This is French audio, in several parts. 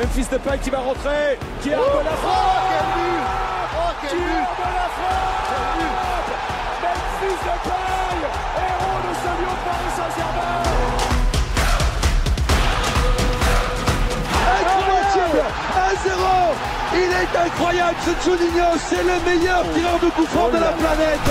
Memphis Depay qui va rentrer, qui arme Oh, la frappe quel but. Oh, quel Qui but. Arme la frappe Memphis Depay, héros de ce lion de Paris Saint-Germain. Incroyable. 1-0 Il est incroyable ce Juninho, c'est le meilleur tireur de coup franc de la planète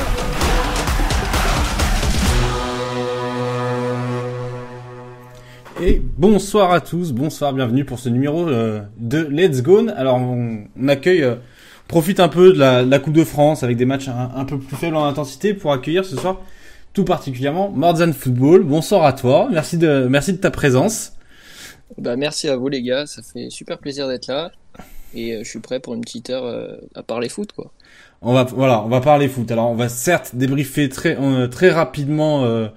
Et bonsoir à tous, bonsoir, bienvenue pour ce numéro euh, de Let's Go. Alors on, accueille, euh, profite un peu de la, Coupe de France avec des matchs un, peu plus faibles en intensité pour accueillir ce soir tout particulièrement Mordzan Football. Bonsoir à toi, merci de, merci de ta présence. Bah merci à vous les gars, ça fait super plaisir d'être là et euh, je suis prêt pour une petite heure à parler foot quoi. On va voilà, on va parler foot. Alors on va certes débriefer très euh, très rapidement euh,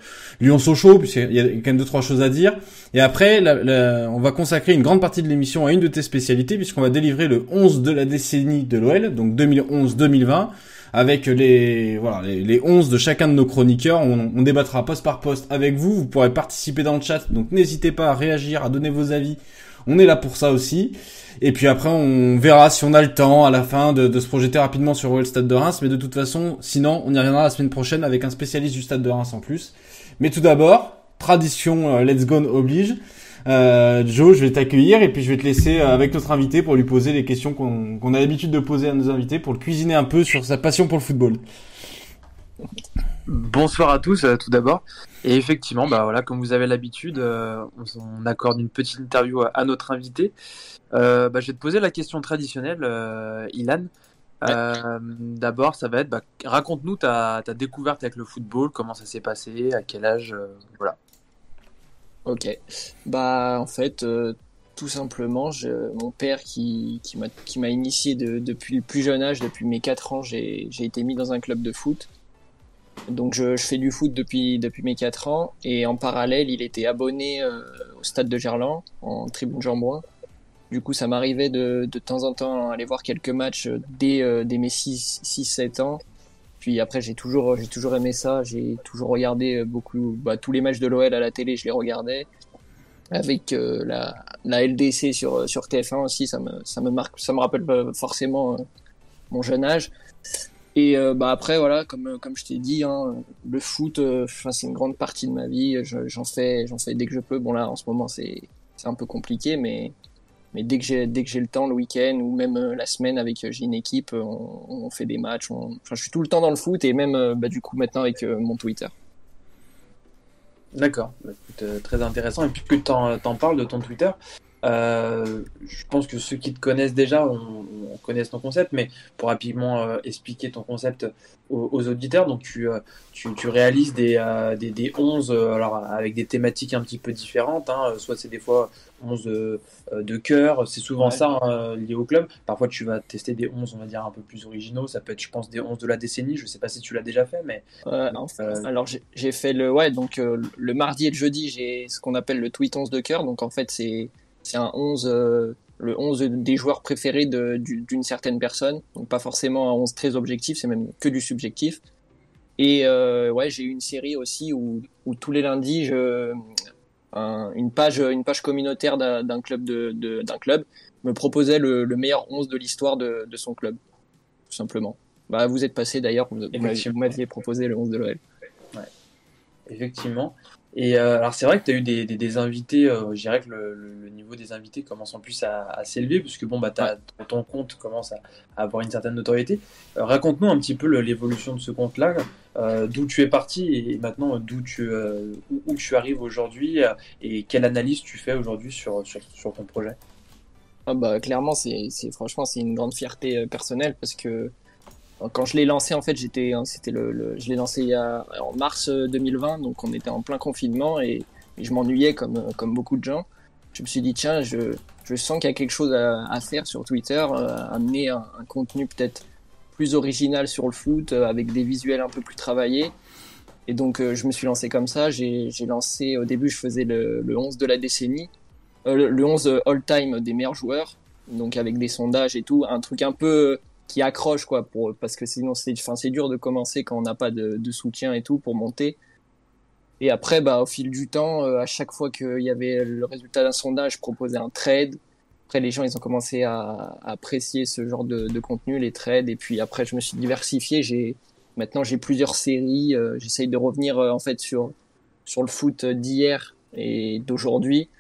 Lyon-Sochaux puisqu'il y a quand même deux trois choses à dire. Et après, la, la, on va consacrer une grande partie de l'émission à une de tes spécialités puisqu'on va délivrer le 11 de la décennie de l'OL, donc 2011-2020 avec les voilà les, les 11 de chacun de nos chroniqueurs. On, on débattra poste par poste avec vous. Vous pourrez participer dans le chat, donc n'hésitez pas à réagir, à donner vos avis. On est là pour ça aussi. Et puis après, on verra si on a le temps à la fin de, de se projeter rapidement sur le Stade de Reims. Mais de toute façon, sinon, on y reviendra la semaine prochaine avec un spécialiste du Stade de Reims en plus. Mais tout d'abord, tradition euh, Let's Go oblige. Euh, Joe, je vais t'accueillir et puis je vais te laisser euh, avec notre invité pour lui poser les questions qu'on qu a l'habitude de poser à nos invités pour le cuisiner un peu sur sa passion pour le football. Bonsoir à tous, euh, tout d'abord. Et effectivement, bah voilà, comme vous avez l'habitude, euh, on, accorde une petite interview à notre invité. Euh, bah, je vais te poser la question traditionnelle, euh, Ilan. D'abord, ça va être, bah, raconte-nous ta, ta, découverte avec le football, comment ça s'est passé, à quel âge, euh, voilà. Ok, bah en fait, euh, tout simplement, je, mon père qui, qui m'a initié de, depuis le plus jeune âge, depuis mes 4 ans, j'ai été mis dans un club de foot. Donc je, je, fais du foot depuis, depuis mes 4 ans et en parallèle il était abonné euh, au stade de Gerland en tribune Jean-Bouin. Du coup ça m'arrivait de, de temps en temps aller voir quelques matchs dès, euh, dès mes 6-7 ans. Puis après j'ai toujours, j'ai toujours aimé ça, j'ai toujours regardé beaucoup, bah, tous les matchs de l'OL à la télé je les regardais. Avec euh, la, la LDC sur, sur TF1 aussi, ça me, ça me marque, ça me rappelle forcément euh, mon jeune âge. Et euh, bah après voilà, comme comme je t'ai dit, hein, le foot, euh, c'est une grande partie de ma vie. J'en fais fais dès que je peux. Bon là en ce moment c'est c'est un peu compliqué, mais mais dès que j'ai dès que j'ai le temps le week-end ou même euh, la semaine avec j'ai une équipe, on, on, fait des matchs. Enfin, je suis tout le temps dans le foot et même bah, du coup maintenant avec mon Twitter. D'accord, très intéressant. Et puis que t'en en parles de ton Twitter, euh, je pense que ceux qui te connaissent déjà on, on connaissent ton concept, mais pour rapidement euh, expliquer ton concept aux, aux auditeurs, donc tu, euh, tu, tu réalises des, des, des 11 alors avec des thématiques un petit peu différentes, hein, soit c'est des fois 11 de, de cœur, c'est souvent ouais. ça hein, lié au club. Parfois tu vas tester des 11, on va dire, un peu plus originaux, ça peut être, je pense, des 11 de la décennie, je sais pas si tu l'as déjà fait, mais. Enfin, alors j'ai fait le, ouais, donc le mardi et le jeudi, j'ai ce qu'on appelle le tweet 11 de cœur, donc en fait c'est c'est un 11, euh, le 11 des joueurs préférés d'une certaine personne. Donc pas forcément un 11 très objectif, c'est même que du subjectif. Et euh, ouais, j'ai eu une série aussi où, où tous les lundis, je, un, une page, une page communautaire d'un club de, de d'un club me proposait le, le meilleur 11 de l'histoire de, de, son club, tout simplement. Bah, vous êtes passé d'ailleurs, vous, vous m'aviez proposé le 11 de l'OL. Ouais. Effectivement. Et euh, alors c'est vrai que tu as eu des, des, des invités, euh, je dirais que le, le, niveau des invités commence en plus à, à s'élever, puisque bon, bah, as, ton compte commence à, à, avoir une certaine notoriété. Euh, Raconte-nous un petit peu l'évolution de ce compte-là, euh, d'où tu es parti et maintenant d'où tu, euh, où, où, tu arrives aujourd'hui et quelle analyse tu fais aujourd'hui sur, sur, sur, ton projet? Ah bah, clairement, c'est franchement c'est une grande fierté personnelle parce que quand je l'ai lancé, en fait, j'étais, c'était le, je l'ai lancé il y a, en mars 2020, donc on était en plein confinement et, je m'ennuyais comme, comme beaucoup de gens. Je me suis dit, tiens, je, sens qu'il y a quelque chose à, faire sur Twitter, euh, amener un, contenu peut-être plus original sur le foot, euh, avec des visuels un peu plus travaillés. Et donc, euh, je me suis lancé comme ça. J'ai lancé, au début, je faisais le, le 11 de la décennie, euh, le, le 11 all-time des meilleurs joueurs, donc avec des sondages et tout, un truc un peu qui accroche quoi pour parce que sinon c'est enfin c'est dur de commencer quand on n'a pas de, de, soutien et tout pour monter et après bah au fil du temps euh, à chaque fois qu'il y avait le résultat d'un sondage je proposais un trade après, les gens, ils ont commencé à, à apprécier ce genre de, de, contenu, les trades. Et puis après, je me suis diversifié. J'ai maintenant j'ai plusieurs séries. Euh, J'essaye de revenir en fait sur sur le foot d'hier et d'aujourd'hui,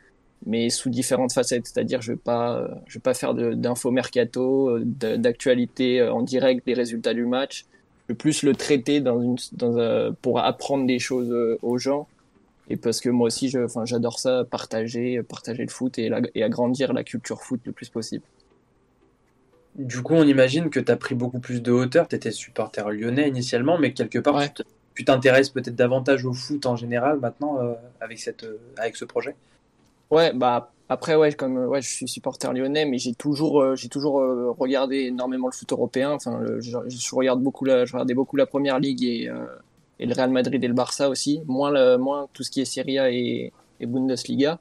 mais sous différentes facettes. C'est-à-dire, je vais pas je vais pas faire d'info mercato, d'actualité en direct des résultats du match. Je vais plus le traiter dans une dans pour apprendre des choses aux gens et parce que moi aussi, j'adore ça, partager, partager le foot et, et agrandir la culture foot le plus possible. Du coup, on imagine que tu as pris beaucoup plus de hauteur. Tu étais supporter lyonnais initialement, mais quelque part, tu t'intéresses peut-être davantage au foot en général maintenant euh, avec, cette, euh, avec ce projet? Ouais, bah après, ouais, comme ouais, je suis supporter lyonnais, mais j'ai toujours, euh, j'ai toujours regardé énormément le foot européen. Enfin, je, regarde beaucoup la, je regardais beaucoup la première ligue et et le Real Madrid et le Barça aussi, moins, le, moins tout ce qui est Serie A et, Bundesliga.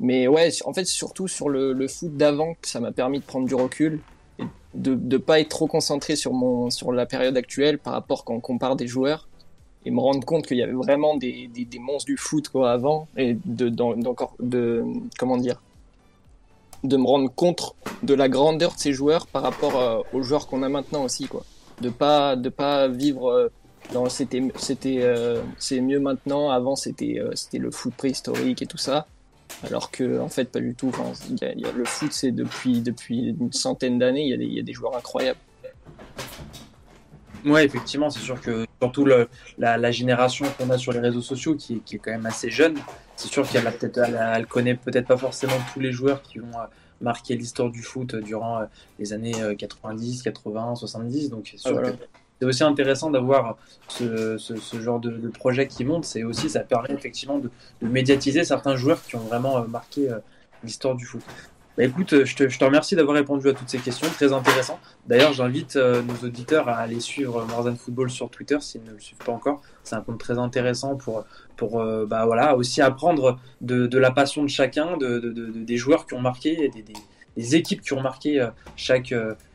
Mais ouais, en fait, surtout sur le, foot d'avant, ça m'a permis de prendre du recul et de ne pas être trop concentré sur, mon, sur la période actuelle par rapport quand on compare des joueurs et me rendre compte qu'il y avait vraiment des, des, monstres du foot quoi, avant et de, de, comment dire, de me rendre compte de la grandeur de ces joueurs par rapport euh, aux joueurs qu'on a maintenant aussi quoi. De pas de pas vivre euh, non, c'était c'était euh, c'est mieux maintenant. Avant, c'était c'était le foot préhistorique et tout ça. Alors que en fait, pas du tout. Enfin, y a, le foot, c'est depuis depuis une centaine d'années. Il y, des, y a des joueurs incroyables. Ouais, effectivement, c'est sûr que surtout le, la, la, génération qu'on a sur les réseaux sociaux, qui, qui est quand même assez jeune, c'est sûr qu'elle a peut-être, elle, connaît peut-être pas forcément tous les joueurs qui vont euh, marquer l'histoire du foot durant les années 90, 80, 70. Donc c'est sûr que c'est aussi intéressant d'avoir ce, ce, genre de, de, projet qui monte. C'est aussi, ça permet effectivement de, de, médiatiser certains joueurs qui ont vraiment euh, marqué euh, l'histoire du foot. Bah écoute, euh, je te, je te remercie d'avoir répondu à toutes ces questions, très intéressant. D'ailleurs, j'invite nos auditeurs à aller suivre Morzan Football sur Twitter s'ils ne le suivent pas encore. C'est un compte très intéressant pour, pour bah voilà, aussi apprendre de, de la passion de chacun, de, de, des joueurs qui ont marqué, des, des, équipes qui ont marqué chaque,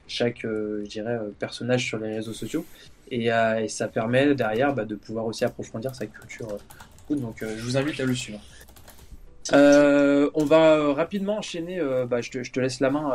chaque euh, je dirais, euh, personnage sur les réseaux sociaux. Et, euh, et ça permet derrière bah, de pouvoir aussi approfondir sa culture. donc je vous invite à le suivre. On va rapidement enchaîner. bah, je, te, je, te, laisse la main,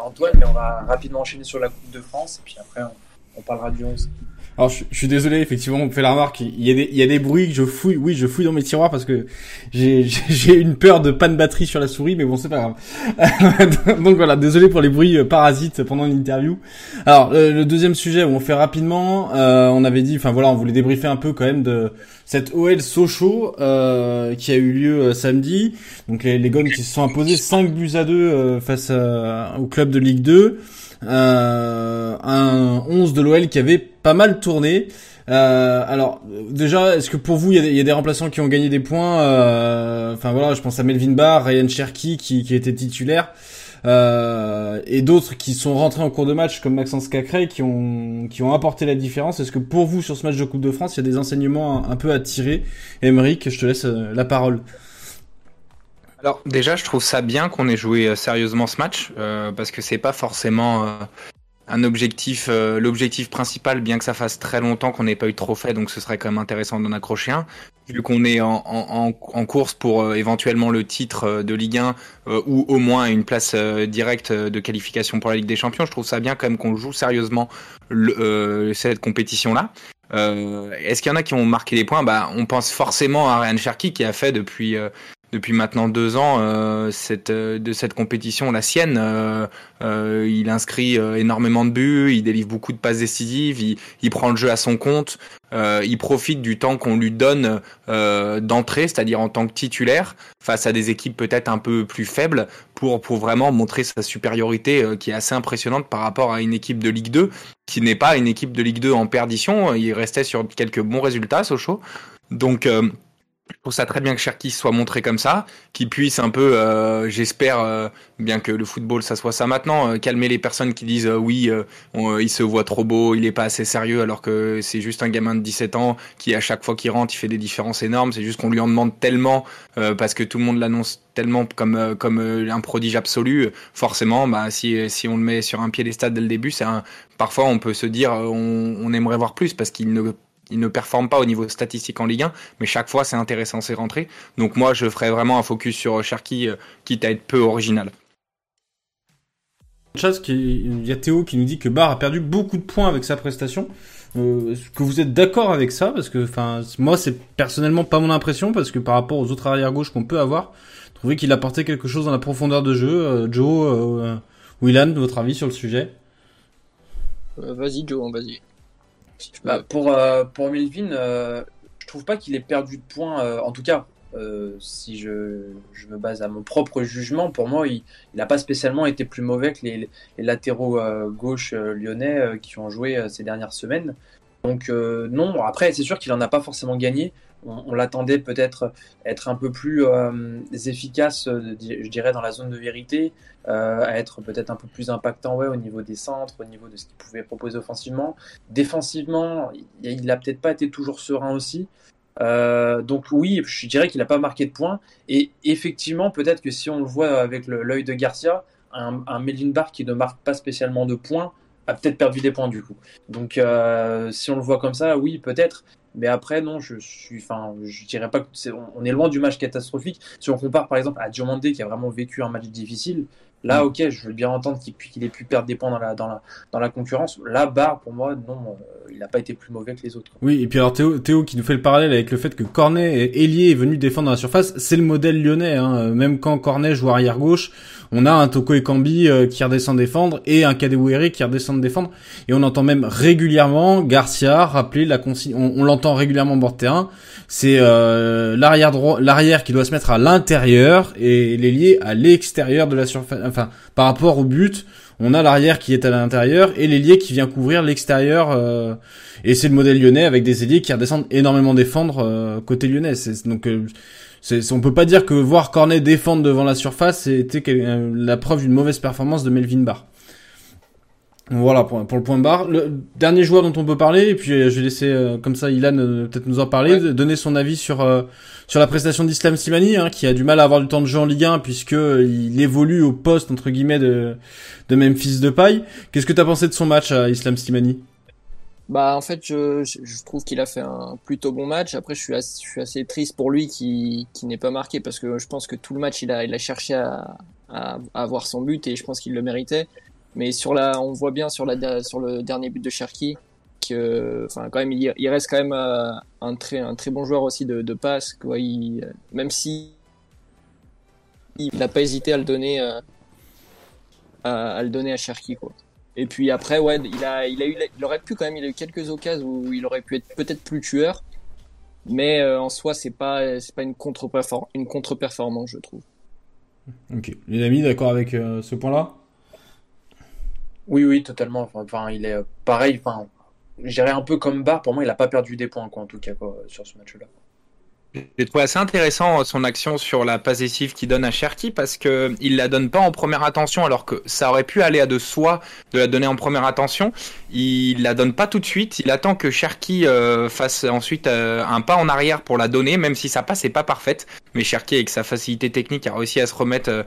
Antoine, mais on va rapidement enchaîner sur la Coupe de France. Et puis après, on, on parlera du 11. Alors je, suis désolé, effectivement, on me fait la remarque. Il y a des, il y a des bruits que je fouille. Oui, je fouille dans mes tiroirs parce que j'ai, une peur de panne batterie sur la souris, mais bon, c'est pas grave. Donc voilà, désolé pour les bruits euh, parasites pendant l'interview. Alors euh, le deuxième sujet, on fait rapidement. Euh, on avait dit, enfin voilà, on voulait débriefer un peu quand même de cette OL Sochaux euh, qui a eu lieu samedi. Donc les, les Gones qui se sont imposés 5 buts à 2 face au club de Ligue 2 euh, un 11 de l'OL qui avait pas mal tourné. Euh, alors déjà, est-ce que pour vous, il y, a des, remplaçants qui ont gagné des points euh, Enfin voilà, je pense à Melvin Barr, Ryan Cherky qui, qui était titulaire. Euh, et d'autres qui sont rentrés en cours de match comme Maxence Cacré qui ont qui ont apporté la différence. Est-ce que pour vous sur ce match de Coupe de France, il y a des enseignements un, un peu à tirer? Émeric, je te laisse euh, la parole. Alors déjà, je trouve ça bien qu'on ait joué euh, sérieusement ce match euh, parce que c'est pas forcément euh, un objectif, l'objectif principal, bien que ça fasse très longtemps qu'on n'ait pas eu de trophée, donc ce serait quand même intéressant d'en accrocher un. Vu qu'on est en, course pour éventuellement le titre de Ligue 1 ou au moins une place directe de qualification pour la Ligue des Champions, je trouve ça bien quand même qu'on joue sérieusement cette compétition-là. Est-ce qu'il y en a qui ont marqué des points? Bah, On pense forcément à Ryan Cherky qui a fait depuis depuis maintenant deux ans euh, cette, euh, de cette compétition, la sienne. Euh, euh il inscrit énormément de buts, il délivre beaucoup de passes décisives, il, il prend le jeu à son compte, il profite du temps qu'on lui donne d'entrée, c'est-à-dire en tant que titulaire, face à des équipes peut-être un peu plus faibles, pour, pour vraiment montrer sa supériorité qui est assez impressionnante par rapport à une équipe de Ligue 2, qui n'est pas une équipe de Ligue 2 en perdition. Il restait sur quelques bons résultats, Sochaux. Donc je trouve ça très bien que Cherki soit montré comme ça, qu'il puisse un peu, euh, j'espère, euh, bien que le football ça soit ça maintenant, euh, calmer les personnes qui disent oui, il se voit trop beau, il est pas assez sérieux, alors que c'est juste un gamin de 17 ans qui à chaque fois qu'il rentre, il fait des différences énormes. C'est juste qu'on lui en demande tellement parce que tout le monde l'annonce tellement comme comme un prodige absolu. Forcément, bah si si on le met sur un piédestal dès le début, c'est un parfois on peut se dire on, on aimerait voir plus parce qu'il ne il ne performe pas au niveau statistique en Ligue 1, mais chaque fois c'est intéressant ses rentrées. Donc moi je ferais vraiment un focus sur Cherki, euh, quitte à être peu original. il y a Théo qui nous dit que Barr a perdu beaucoup de points avec sa prestation. Euh, Est-ce que vous êtes d'accord avec ça? Parce que, enfin, moi, c'est personnellement pas mon impression, parce que par rapport aux autres arrières gauche qu'on peut avoir, je trouvais qu'il apportait quelque chose dans la profondeur de jeu. Euh, Joe, euh, Willan, votre avis sur le sujet? Euh, vas-y, Joe, vas-y. Bah, pour, euh, pour Melvin, euh, je trouve pas qu'il ait perdu de points. euh, en tout cas, si je, me base à mon propre jugement, pour moi, il n'a pas spécialement été plus mauvais que les, latéraux gauche lyonnais qui ont joué ces dernières semaines. Donc non, après, c'est sûr qu'il en a pas forcément gagné. On, l'attendait peut-être être un peu plus euh, efficace, euh, je dirais, dans la zone de vérité, euh, à être peut-être un peu plus impactant ouais, au niveau des centres, au niveau de ce qu'il pouvait proposer offensivement. Défensivement, il n'a peut-être pas été toujours serein aussi. Donc oui, je dirais qu'il n'a pas marqué de points. Et effectivement, peut-être que si on le voit avec l'œil de Garcia, un, un Barr qui ne marque pas spécialement de points a peut-être perdu des points du coup. Donc si on le voit comme ça, oui, peut-être. Mais après, non, je suis, enfin, je dirais pas que c'est, on, on est loin du match catastrophique. Si on compare par exemple à Diomandé qui a vraiment vécu un match difficile, là, ok, je veux bien entendre qu'il, qu'il ait pu perdre des points dans la, dans la, dans la concurrence. Là, Barr, pour moi, non, euh, il n'a pas été plus mauvais que les autres. quoi. Oui, et puis alors Théo, Théo qui nous fait le parallèle avec le fait que Cornet, et ailier, est venu défendre dans la surface, c'est le modèle lyonnais. Hein. Même quand Cornet joue arrière gauche, on a un Toko Ekambi euh, qui redescend défendre et un Kadewere qui redescend défendre. Et on entend même régulièrement Garcia rappeler la consigne. On, on l'entend régulièrement bord de terrain. C'est euh, l'arrière droit, l'arrière qui doit se mettre à l'intérieur et l'ailier à l'extérieur de la surface. Enfin, par rapport au but, on a l'arrière qui est à l'intérieur et l'ailier qui vient couvrir l'extérieur. euh, et c'est le modèle lyonnais avec des ailiers qui redescendent énormément défendre euh, côté lyonnais. Donc euh, c'est, on peut pas dire que voir Cornet défendre devant la surface c'était euh, la preuve d'une mauvaise performance de Melvin Barr. Voilà pour, pour le point barre. Le dernier joueur dont on peut parler, et puis euh, je vais laisser euh, comme ça Ilan euh, peut-être nous en parler, Ouais. donner son avis sur euh, sur la prestation d'Islam Slimani, hein, qui a du mal à avoir du temps de jeu en Ligue 1 puisque il évolue au poste entre guillemets de de Memphis de paille. Qu'est-ce que t'as pensé de son match à Islam Slimani? Bah en fait je, je trouve qu'il a fait un plutôt bon match. Après je suis assez, je suis assez triste pour lui qui qui n'est pas marqué parce que je pense que tout le match il a il a cherché à à, à avoir son but et je pense qu'il le méritait. Mais sur la on voit bien sur la sur le dernier but de Cherki que enfin quand même il, il reste quand même euh, un très un très bon joueur aussi de de passe quoi. Il, même si il n'a pas hésité à le donner euh, à, à le donner à Cherki quoi. Et puis après, ouais, il a, il a eu, il aurait pu quand même, il a eu quelques occasions où il aurait pu être peut-être plus tueur, mais euh, en soi, c'est pas, c'est pas une contre-performance, une contre-performance, je trouve. Ok, les amis, d'accord avec euh, ce point-là? Oui, oui, totalement. Enfin, il est euh, pareil. Enfin, je dirais un peu comme Barr. Pour moi, il n'a pas perdu des points, quoi, en tout cas, quoi, sur ce match-là. J'ai trouvé assez intéressant euh, son action sur la passe décisive qu'il donne à Cherki parce que il la donne pas en première attention alors que ça aurait pu aller à de soi de la donner en première attention. Il la donne pas tout de suite. Il attend que Cherki euh, fasse ensuite euh, un pas en arrière pour la donner, même si sa passe est pas parfaite. Mais Cherki avec sa facilité technique a réussi à se remettre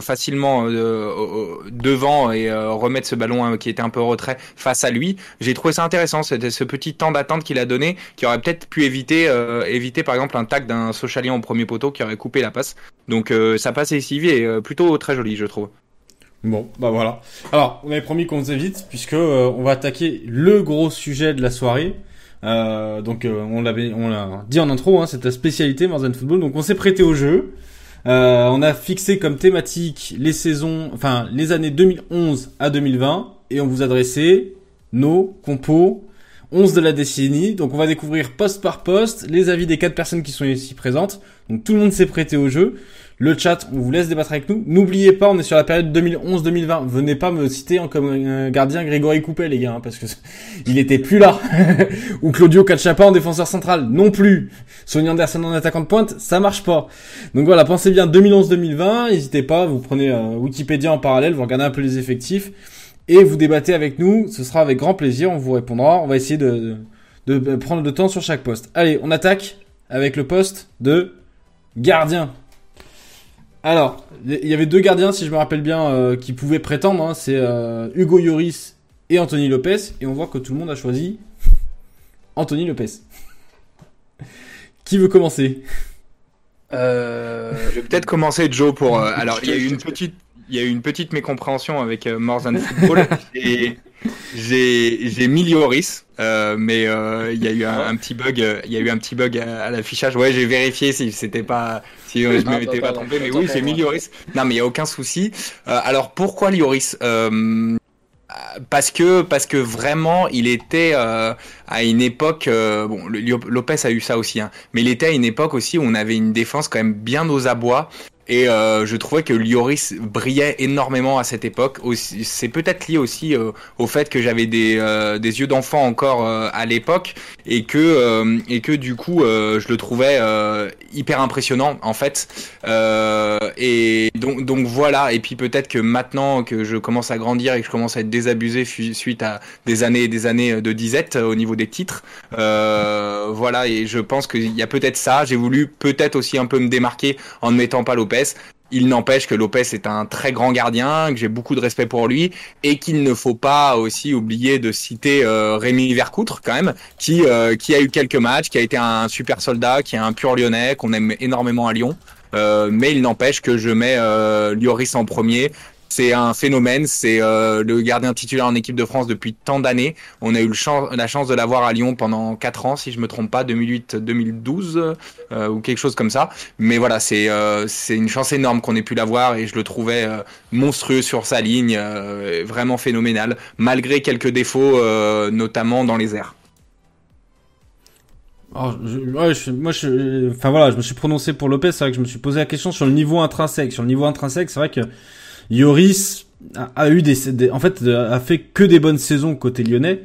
facilement devant et remettre ce ballon qui était un peu retrait face à lui. J'ai trouvé ça intéressant, c'était ce petit temps d'attente qu'il a donné, qui aurait peut-être pu éviter, éviter par exemple un tac d'un Sochalian au premier poteau qui aurait coupé la passe. Donc euh, sa passe décisive est euh, plutôt très jolie, je trouve. Bon, bah voilà. Alors, on avait promis qu'on faisait vite, puisque euh, on va attaquer le gros sujet de la soirée. Donc, on l'avait, on l'a dit en intro, hein, c'est ta spécialité, Marzen Football. Donc, on s'est prêté au jeu. On a fixé comme thématique les saisons, enfin les années 2011 à 2020, et on vous adressait nos compos 11 de la décennie. Donc, on va découvrir poste par poste les avis des quatre personnes qui sont ici présentes. Donc, tout le monde s'est prêté au jeu. Le chat, on vous laisse débattre avec nous. N'oubliez pas, on est sur la période 2011-2020. Venez pas me citer en comme euh, gardien Grégory Coupet, les gars, hein, parce que il était plus là. Ou Claudio Cachapa en défenseur central, non plus. Sonny Anderson en attaquant de pointe, ça marche pas. Donc voilà, pensez bien 2011-2020. N'hésitez pas, vous prenez euh, Wikipédia en parallèle, vous regardez un peu les effectifs et vous débattez avec nous. Ce sera avec grand plaisir, on vous répondra. On va essayer de, de, de prendre le temps sur chaque poste. Allez, on attaque avec le poste de gardien. Alors, il y avait deux gardiens, si je me rappelle bien, euh, qui pouvaient prétendre. hein. c'est euh, Hugo Lloris et Anthony Lopez. Et on voit que tout le monde a choisi Anthony Lopez. qui veut commencer? Euh, Je vais peut-être commencer Joe pour. euh, alors il y a eu une petite, y a eu une petite mécompréhension avec euh, More Than Football. Et j'ai j'ai mis Lloris, euh, mais euh, il y a eu un, un petit bug. Il y a eu un petit bug à, à l'affichage. Ouais, j'ai vérifié si c'était pas si je Ah, m'étais pas trompé, mais oui, j'ai mis moi. Lloris. Non, mais il y a aucun souci. Euh, alors pourquoi Lloris euh, parce que parce que vraiment il était euh, à une époque euh, bon Lopez a eu ça aussi hein, mais il était à une époque aussi où on avait une défense quand même bien aux abois et euh, je trouvais que Lloris brillait énormément à cette époque. C'est peut-être lié aussi euh, au fait que j'avais des, euh, des yeux d'enfant encore euh, à l'époque et que euh, et que du coup je le trouvais hyper impressionnant en fait. Et donc donc voilà. Et puis peut-être que maintenant que je commence à grandir et que je commence à être désabusé suite à des années et des années de disette au niveau des titres, voilà. Et je pense qu'il y a peut-être ça. J'ai voulu peut-être aussi un peu me démarquer en ne mettant pas Il n'empêche que Lopez est un très grand gardien, que j'ai beaucoup de respect pour lui, et qu'il ne faut pas aussi oublier de citer euh, Rémi Vercoutre quand même, qui euh, qui a eu quelques matchs, qui a été un super soldat, qui est un pur Lyonnais, qu'on aime énormément à Lyon. Euh, mais il n'empêche que je mets Lloris en premier. C'est un phénomène, c'est euh, le gardien titulaire en équipe de France depuis tant d'années. On a eu la chance de l'avoir à Lyon pendant 4 ans, si je me trompe pas, 2008-2012 euh, ou quelque chose comme ça. Mais voilà, c'est euh, une chance énorme qu'on ait pu l'avoir et je le trouvais euh, monstrueux sur sa ligne, euh, vraiment phénoménal, malgré quelques défauts, euh, notamment dans les airs. Alors, je- ouais, je- moi, je, enfin voilà, je me suis prononcé pour Lopez. C'est vrai que je me suis posé la question sur le niveau intrinsèque. Sur le niveau intrinsèque, c'est vrai que Yoris a, eu des, en fait, euh, a fait que des bonnes saisons côté lyonnais.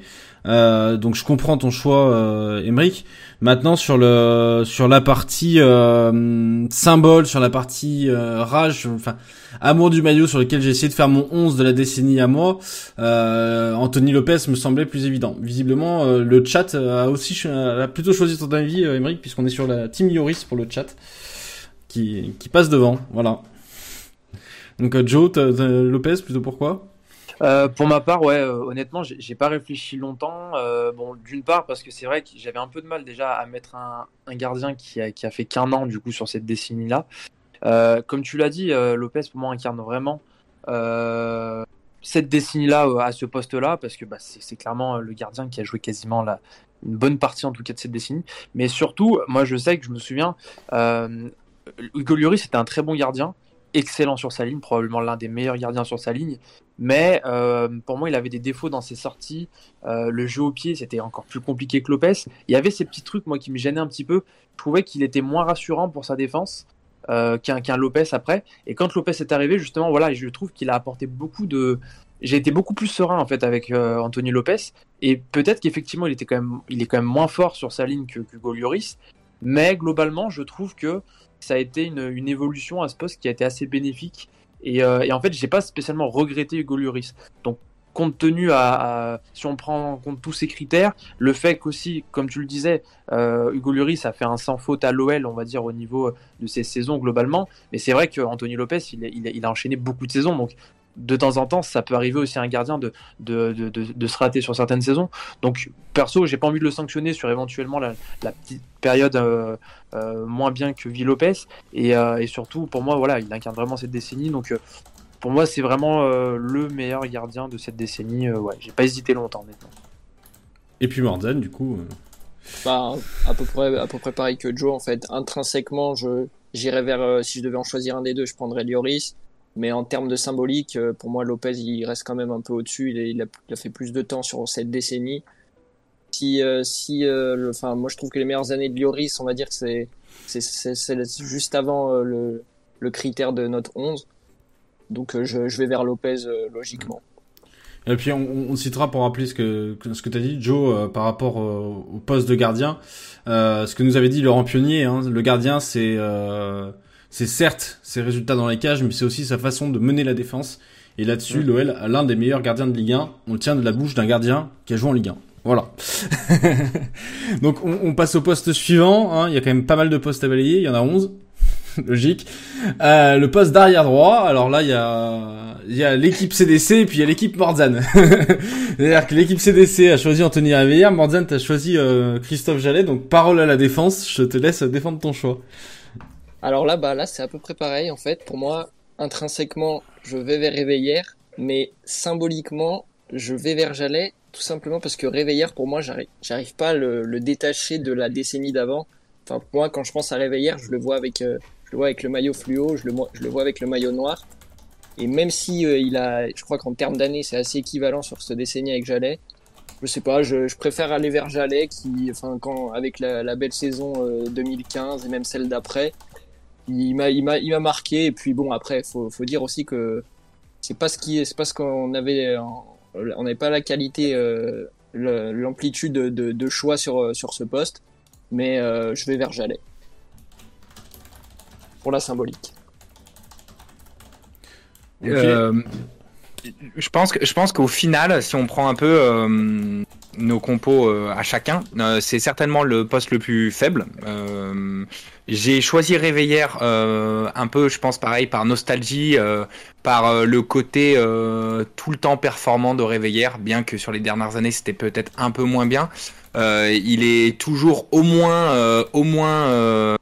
Euh, donc je comprends ton choix, euh, Emeric. Maintenant sur le sur la partie euh, symbole, sur la partie rage, enfin amour du maillot sur lequel j'ai essayé de faire mon 11 de la décennie à moi, Anthony Lopez me semblait plus évident. Visiblement, le chat a aussi a plutôt choisi ton avis, Emeric, puisqu'on est sur la team Yoris pour le chat, qui, qui passe devant. Voilà. Donc euh, Joe, Lopez, plutôt pourquoi? Euh, pour ma part, ouais, euh, honnêtement, j'ai pas réfléchi longtemps. Euh, bon, d'une part parce que c'est vrai que j'avais un peu de mal déjà à mettre un, gardien qui a, qui a fait qu'un an du coup sur cette décennie-là. Comme tu l'as dit, Lopez pour moi incarne vraiment cette décennie-là à ce poste-là parce que bah, c'est clairement le gardien qui a joué quasiment la, une bonne partie en tout cas de cette décennie. Mais surtout, moi je sais que je me souviens, Hugo Lloris c'était un très bon gardien, excellent sur sa ligne, probablement l'un des meilleurs gardiens sur sa ligne. Mais euh, pour moi, il avait des défauts dans ses sorties. Euh, le jeu au pied, c'était encore plus compliqué que Lopez. Il y avait ces petits trucs, moi, qui me gênaient un petit peu. Je trouvais qu'il était moins rassurant pour sa défense euh, qu'un Lopez après. Et quand Lopez est arrivé, justement, voilà, je trouve qu'il a apporté beaucoup de. J'ai été beaucoup plus serein en fait avec Anthony Lopez. Et peut-être qu'effectivement, il était quand même, il est quand même moins fort sur sa ligne que Hugo Lloris. Mais globalement, je trouve que ça a été une, évolution à ce poste qui a été assez bénéfique. Et, euh, et en fait, j'ai pas spécialement regretté Hugo Lloris. Donc, compte tenu à, si on prend en compte tous ces critères, le fait qu'aussi, comme tu le disais, euh, Hugo Lloris a fait un sans faute à l'OL, on va dire au niveau de ses saisons globalement. Mais c'est vrai que Anthony Lopez, il, il a enchaîné beaucoup de saisons, donc de temps en temps, ça peut arriver aussi à un gardien de, de, de, de- de se rater sur certaines saisons. Donc, perso, j'ai pas envie de le sanctionner sur éventuellement la, la petite période euh, euh, moins bien que Vie Lopez. Et, euh, et surtout, pour moi, voilà, il incarne vraiment cette décennie. Donc, euh, pour moi, c'est vraiment euh, le meilleur gardien de cette décennie. Euh, ouais, j'ai pas hésité longtemps, honnêtement. Et puis Mordan, du coup. euh, Bah, à peu près, à peu près pareil que Joe, en fait. Intrinsèquement, je, j'irais vers, euh, si je devais en choisir un des deux, je prendrais Lloris. Mais en termes de symbolique, euh, pour moi, Lopez, il reste quand même un peu au-dessus. Il, a, fait plus de temps sur cette décennie. Si, euh, si, euh, enfin, moi, je trouve que les meilleures années de Lloris, on va dire que c'est, c'est, juste avant euh, le, le critère de note 11. Donc, euh, je, je vais vers Lopez, logiquement. Et puis on, on citera pour rappeler ce que ce que t'as dit, Joe, par rapport au poste de gardien. Euh, ce que nous avait dit Laurent Pionnier, hein, le gardien, c'est euh, c'est certes ses résultats dans les cages, mais c'est aussi sa façon de mener la défense. Et là-dessus, Ouais. l'OL a l'un des meilleurs gardiens de Ligue 1. On le tient de la bouche d'un gardien qui a joué en Ligue 1. Voilà. Donc on, on passe au poste suivant. Hein. Il y a quand même pas mal de postes à balayer. Il y en a 11. Logique. Euh, le poste d'arrière droit. Alors là, il y a, il y a l'équipe CDC et puis il y a l'équipe Mordzane. C'est-à-dire que l'équipe CDC a choisi Anthony Réveillère. Mordzane, t'as choisi euh, Christophe Jallet. Donc parole à la défense. Je te laisse défendre ton choix. Alors là, bah là, c'est à peu près pareil en fait. Pour moi, intrinsèquement, je vais vers Réveillère, mais symboliquement, je vais vers Jalais, tout simplement parce que Réveillère, pour moi, j'arrive, pas à le, détacher de la décennie d'avant. Enfin, pour moi, quand je pense à Réveillère, je le vois avec, euh, je le vois avec le maillot fluo, je le, je le vois avec le maillot noir. Et même si euh, il a, je crois qu'en termes d'années, c'est assez équivalent sur ce décennie avec Jalais. Je sais pas, je, préfère aller vers Jalais qui, enfin, quand, avec la, belle saison euh, 2015 et même celle d'après, il m'a, il m'a, marqué. Et puis bon, après, faut, faut dire aussi que c'est pas ce qui, c'est pas ce qu'on avait, en- on n'avait pas la qualité, euh, l'amplitude de, choix sur sur ce poste, mais euh, je vais vers Jalais pour la symbolique. Ok. Euh, je pense que je pense qu'au final, si on prend un peu euh, nos compos euh, à chacun, euh, c'est certainement le poste le plus faible. Euh, J'ai choisi Réveillère euh, un peu, je pense pareil, par nostalgie, euh, par le côté tout le temps performant de Réveillère, bien que sur les dernières années c'était peut-être un peu moins bien. Il est toujours au moins, au moins,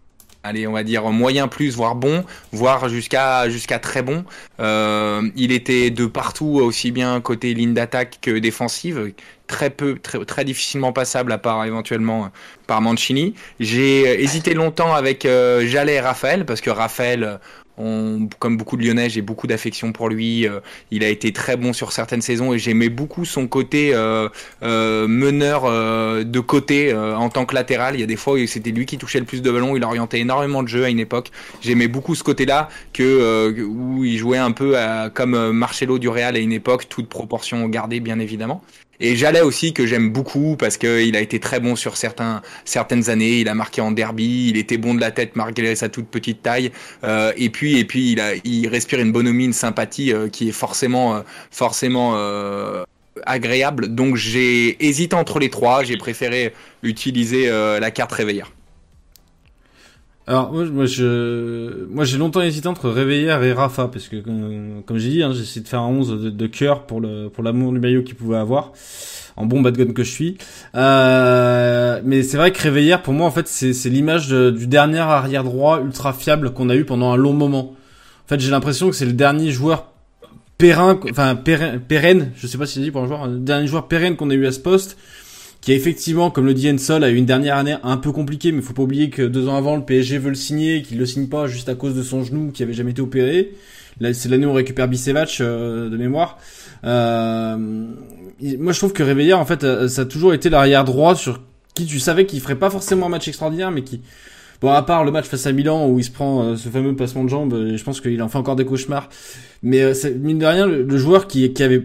allez, on va dire moyen plus, voire bon, voire jusqu'à très bon. Euh, il était de partout, aussi bien côté ligne d'attaque que défensive, très peu, très, difficilement passable à part éventuellement euh, par Mancini. J'ai hésité longtemps avec euh, Jallet et Raphaël parce que Raphaël, euh, on, comme beaucoup de Lyonnais, j'ai beaucoup d'affection pour lui. euh, il a été très bon sur certaines saisons et j'aimais beaucoup son côté euh, euh, meneur euh, de côté euh, en tant que latéral. Il y a des fois où c'était lui qui touchait le plus de ballons. Il orientait énormément de jeux à une époque. J'aimais beaucoup ce côté-là que euh, où il jouait un peu à- comme Marcelo du Real à une époque, toute proportion gardée bien évidemment. Et Jalais aussi que j'aime beaucoup parce que il a été très bon sur certains certaines années. Il a marqué en derby, il était bon de la tête malgré sa toute petite taille. Euh, et puis et puis il a il respire une bonhomie, une sympathie euh, qui est forcément euh, forcément agréable. Donc j'ai hésité entre les trois. J'ai préféré utiliser la carte réveillère. Alors moi, je moi j'ai longtemps hésité entre Réveillère et Rafa parce que comme, j'ai dit hein, j'ai essayé de faire un 11 de, cœur pour le pour l'amour du maillot qu'il pouvait avoir en bon bad gun que je suis. Euh, mais c'est vrai que Réveillère pour moi en fait c'est c'est l'image du dernier arrière droit ultra fiable qu'on a eu pendant un long moment. En fait j'ai l'impression que c'est le dernier joueur enfin pérenne, pérenne je sais pas si c'est dit pour un joueur le dernier joueur pérenne qu'on a eu à ce poste qui a effectivement, comme le dit Ensol, a eu une dernière année un peu compliquée, mais faut pas oublier que deux ans avant, le PSG veut le signer, qu'il le signe pas juste à cause de son genou qui avait jamais été opéré. Là, c'est l'année où on récupère Bicevac euh, de mémoire. Euh, moi, je trouve que Réveillère, en fait, euh, ça a toujours été l'arrière droit sur qui tu savais qu'il ferait pas forcément un match extraordinaire, mais qui, bon, à part le match face à Milan où il se prend euh, ce fameux passement de jambe, euh, je pense qu'il en fait encore des cauchemars. Mais euh, mine de rien, le, le joueur qui, qui avait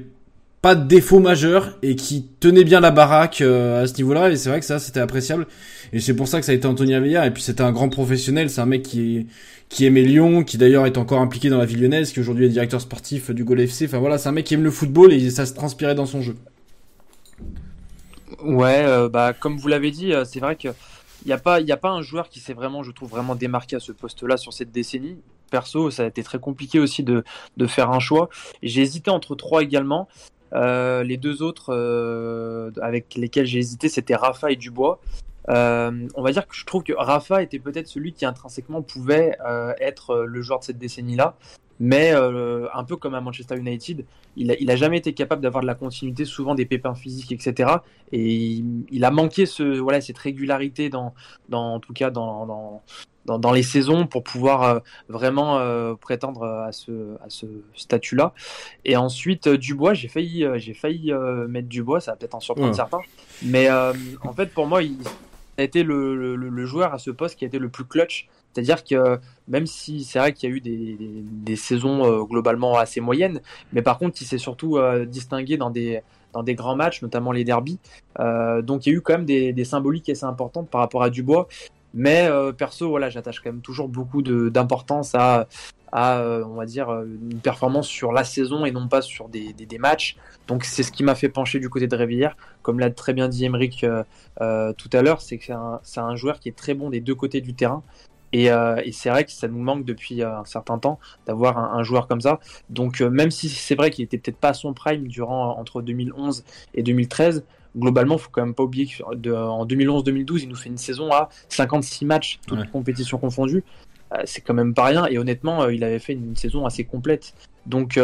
pas de défaut majeur et qui tenait bien la baraque euh, à ce niveau-là et c'est vrai que ça c'était appréciable et c'est pour ça que ça a été Anthony Aveillard et puis c'était un grand professionnel c'est un mec qui qui aimait Lyon qui d'ailleurs est encore impliqué dans la vie lyonnaise qui aujourd'hui est directeur sportif du Gol FC enfin voilà c'est un mec qui aime le football et ça se transpirait dans son jeu Ouais, euh, bah, comme vous l'avez dit, euh, c'est vrai qu'il n'y a, pas- il y a pas un joueur qui s'est vraiment, je trouve, vraiment démarqué à ce poste-là sur cette décennie. Perso, ça a été très compliqué aussi de, de faire un choix. J'ai hésité entre trois également. Euh, les deux autres euh, avec lesquels j'ai hésité, c'était Rafa et Dubois. Euh, on va dire que je trouve que Rafa était peut-être celui qui intrinsèquement pouvait être le joueur de cette décennie-là. Mais euh, un peu comme à Manchester United, il a, il a jamais été capable d'avoir de la continuité, souvent des pépins physiques, etc. Et il, il a manqué ce, voilà, cette régularité dans, dans, en tout cas dans, dans, dans, dans les saisons pour pouvoir euh, vraiment euh, prétendre à ce, à ce statut-là. Et ensuite, euh, Dubois, j'ai failli, euh, j'ai failli euh, mettre Dubois, ça va peut-être en surprendre Ouais. certains. Mais euh, en fait, pour moi, il a été le, le, le joueur à ce poste qui a été le plus clutch. C'est-à-dire que même si c'est vrai qu'il y a eu des, des, saisons euh, globalement assez moyennes, mais par contre, il s'est surtout euh, distingué dans des, dans des grands matchs, notamment les derbies. Euh, donc il y a eu quand même des, des symboliques assez importantes par rapport à Dubois. Mais perso, voilà, j'attache quand même toujours beaucoup d'importance à, à on va dire, une performance sur la saison et non pas sur des, des, matchs. Donc c'est ce qui m'a fait pencher du côté de Réveillère. Comme l'a très bien dit Emeric tout à l'heure, c'est que c'est un joueur qui est très bon des deux côtés du terrain. Et, euh, et c'est vrai que ça nous manque depuis euh, un certain temps d'avoir un, un joueur comme ça. Donc euh, même si c'est vrai qu'il était peut-être pas à son prime durant entre 2011 et 2013, globalement, faut quand même pas oublier qu'en 2011-2012, il nous fait une saison à 56 matchs, toutes Ouais. compétitions confondues. euh, c'est quand même pas rien. Et honnêtement, il avait fait une saison assez complète. Donc,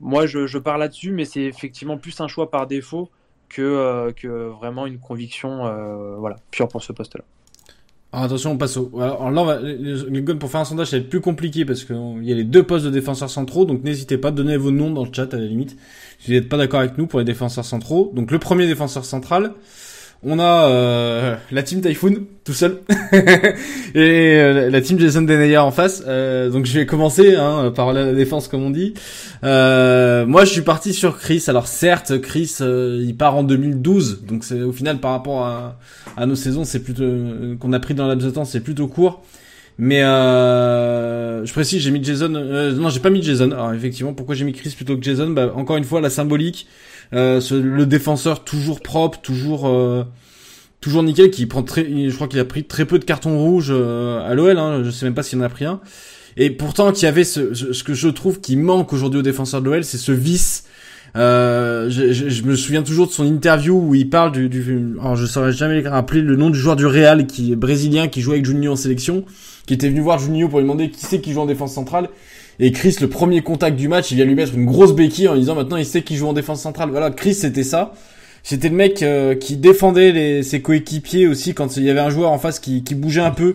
moi, je, je pars là-dessus, mais c'est effectivement plus un choix par défaut que, que vraiment une conviction voilà, pure pour ce poste-là. Alors attention, on passe au. Alors là, on va... les pour faire un sondage, ça va être plus compliqué parce qu'il y a les deux postes de défenseurs centraux, donc n'hésitez pas, donnez vos noms dans le chat à la limite. Si vous n'êtes pas d'accord avec nous pour les défenseurs centraux. Donc le premier défenseur central, on a euh, la team Typhoon tout seul et euh, la team Jason Denayer en face. Euh, donc je vais commencer hein, par la défense comme on dit. moi je suis parti sur Chris. Alors certes Chris il part en 2012 donc c'est au final par rapport à, nos saisons c'est plutôt qu'on a pris dans laps de temps c'est plutôt court. Mais je précise j'ai mis Jason. non j'ai pas mis Jason. Alors effectivement pourquoi j'ai mis Chris plutôt que Jason? Bah, Encore une fois la symbolique. Euh, le défenseur toujours propre, toujours euh, toujours nickel, qui prend très, je crois qu'il a pris très peu de cartons rouges euh, à l'OL. Hein, je sais même pas s'il en a pris un. Et pourtant, qu'il y avait ce, ce, que je trouve qui manque aujourd'hui aux défenseurs de l'OL, c'est ce vice. Euh, je, je, me souviens toujours de son interview où il parle du, du alors je saurais jamais rappeler le nom du joueur du Real qui est brésilien qui jouait avec Juninho en sélection, qui était venu voir Juninho pour lui demander qui c'est qui joue en défense centrale et Chris, le premier contact du match, il vient lui mettre une grosse béquille en disant maintenant il sait qu'il joue en défense centrale. Voilà, Chris c'était ça. C'était le mec euh, qui défendait ses coéquipiers aussi quand il y avait un joueur en face qui, bougeait un peu.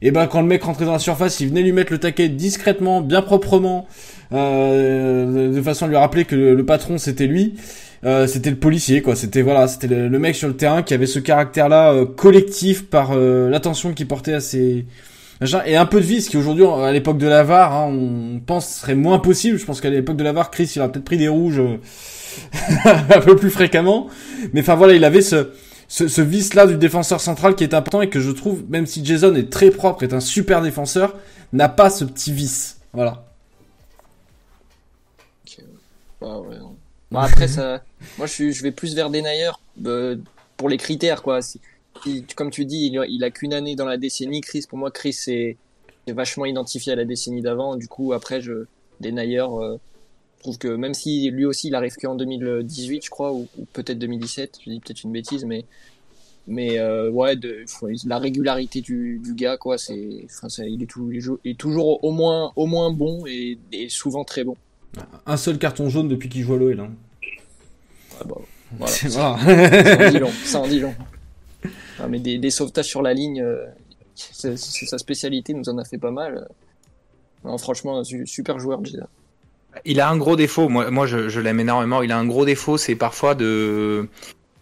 Et ben quand le mec rentrait dans la surface, il venait lui mettre le taquet discrètement, bien proprement, euh, de façon à lui rappeler que le, patron c'était lui. Euh, c'était le policier quoi. C'était voilà, c'était le, mec sur le terrain qui avait ce caractère-là euh, collectif par l'attention qu'il portait à ses et un peu de vis qui aujourd'hui, à l'époque de l'avare, hein, on pense serait moins possible. Je pense qu'à l'époque de l'avare, Chris, il a peut-être pris des rouges euh, un peu plus fréquemment. Mais enfin voilà, il avait ce, ce, ce vice-là du défenseur central qui est important et que je trouve, même si Jason est très propre, est un super défenseur, n'a pas ce petit vice. Voilà. Bah, ouais, bon, après, ça, moi, je, suis, je vais plus vers Denayer euh, pour les critères, quoi comme tu dis, il, a qu'une année dans la décennie. Chris, pour moi, Chris est, vachement identifié à la décennie d'avant. Du coup, après, je, Denayer, euh, trouve que même si lui aussi, il arrive qu'en 2018, je crois, ou, peut-être 2017, je dis peut-être une bêtise, mais mais euh, ouais, de, la régularité du, gars, quoi, c'est, enfin, il est, tout, il est toujours au moins, au moins bon et, souvent très bon. Un seul carton jaune depuis qu'il joue à l'OL. Hein. Ah bah, voilà. ça, en dit long. Ça en dit long. Ah, mais des, sauvetages sur la ligne, euh, c'est sa spécialité, nous en a fait pas mal. Non, franchement, super joueur. Il a un gros défaut, moi, moi je, l'aime énormément. Il a un gros défaut, c'est parfois de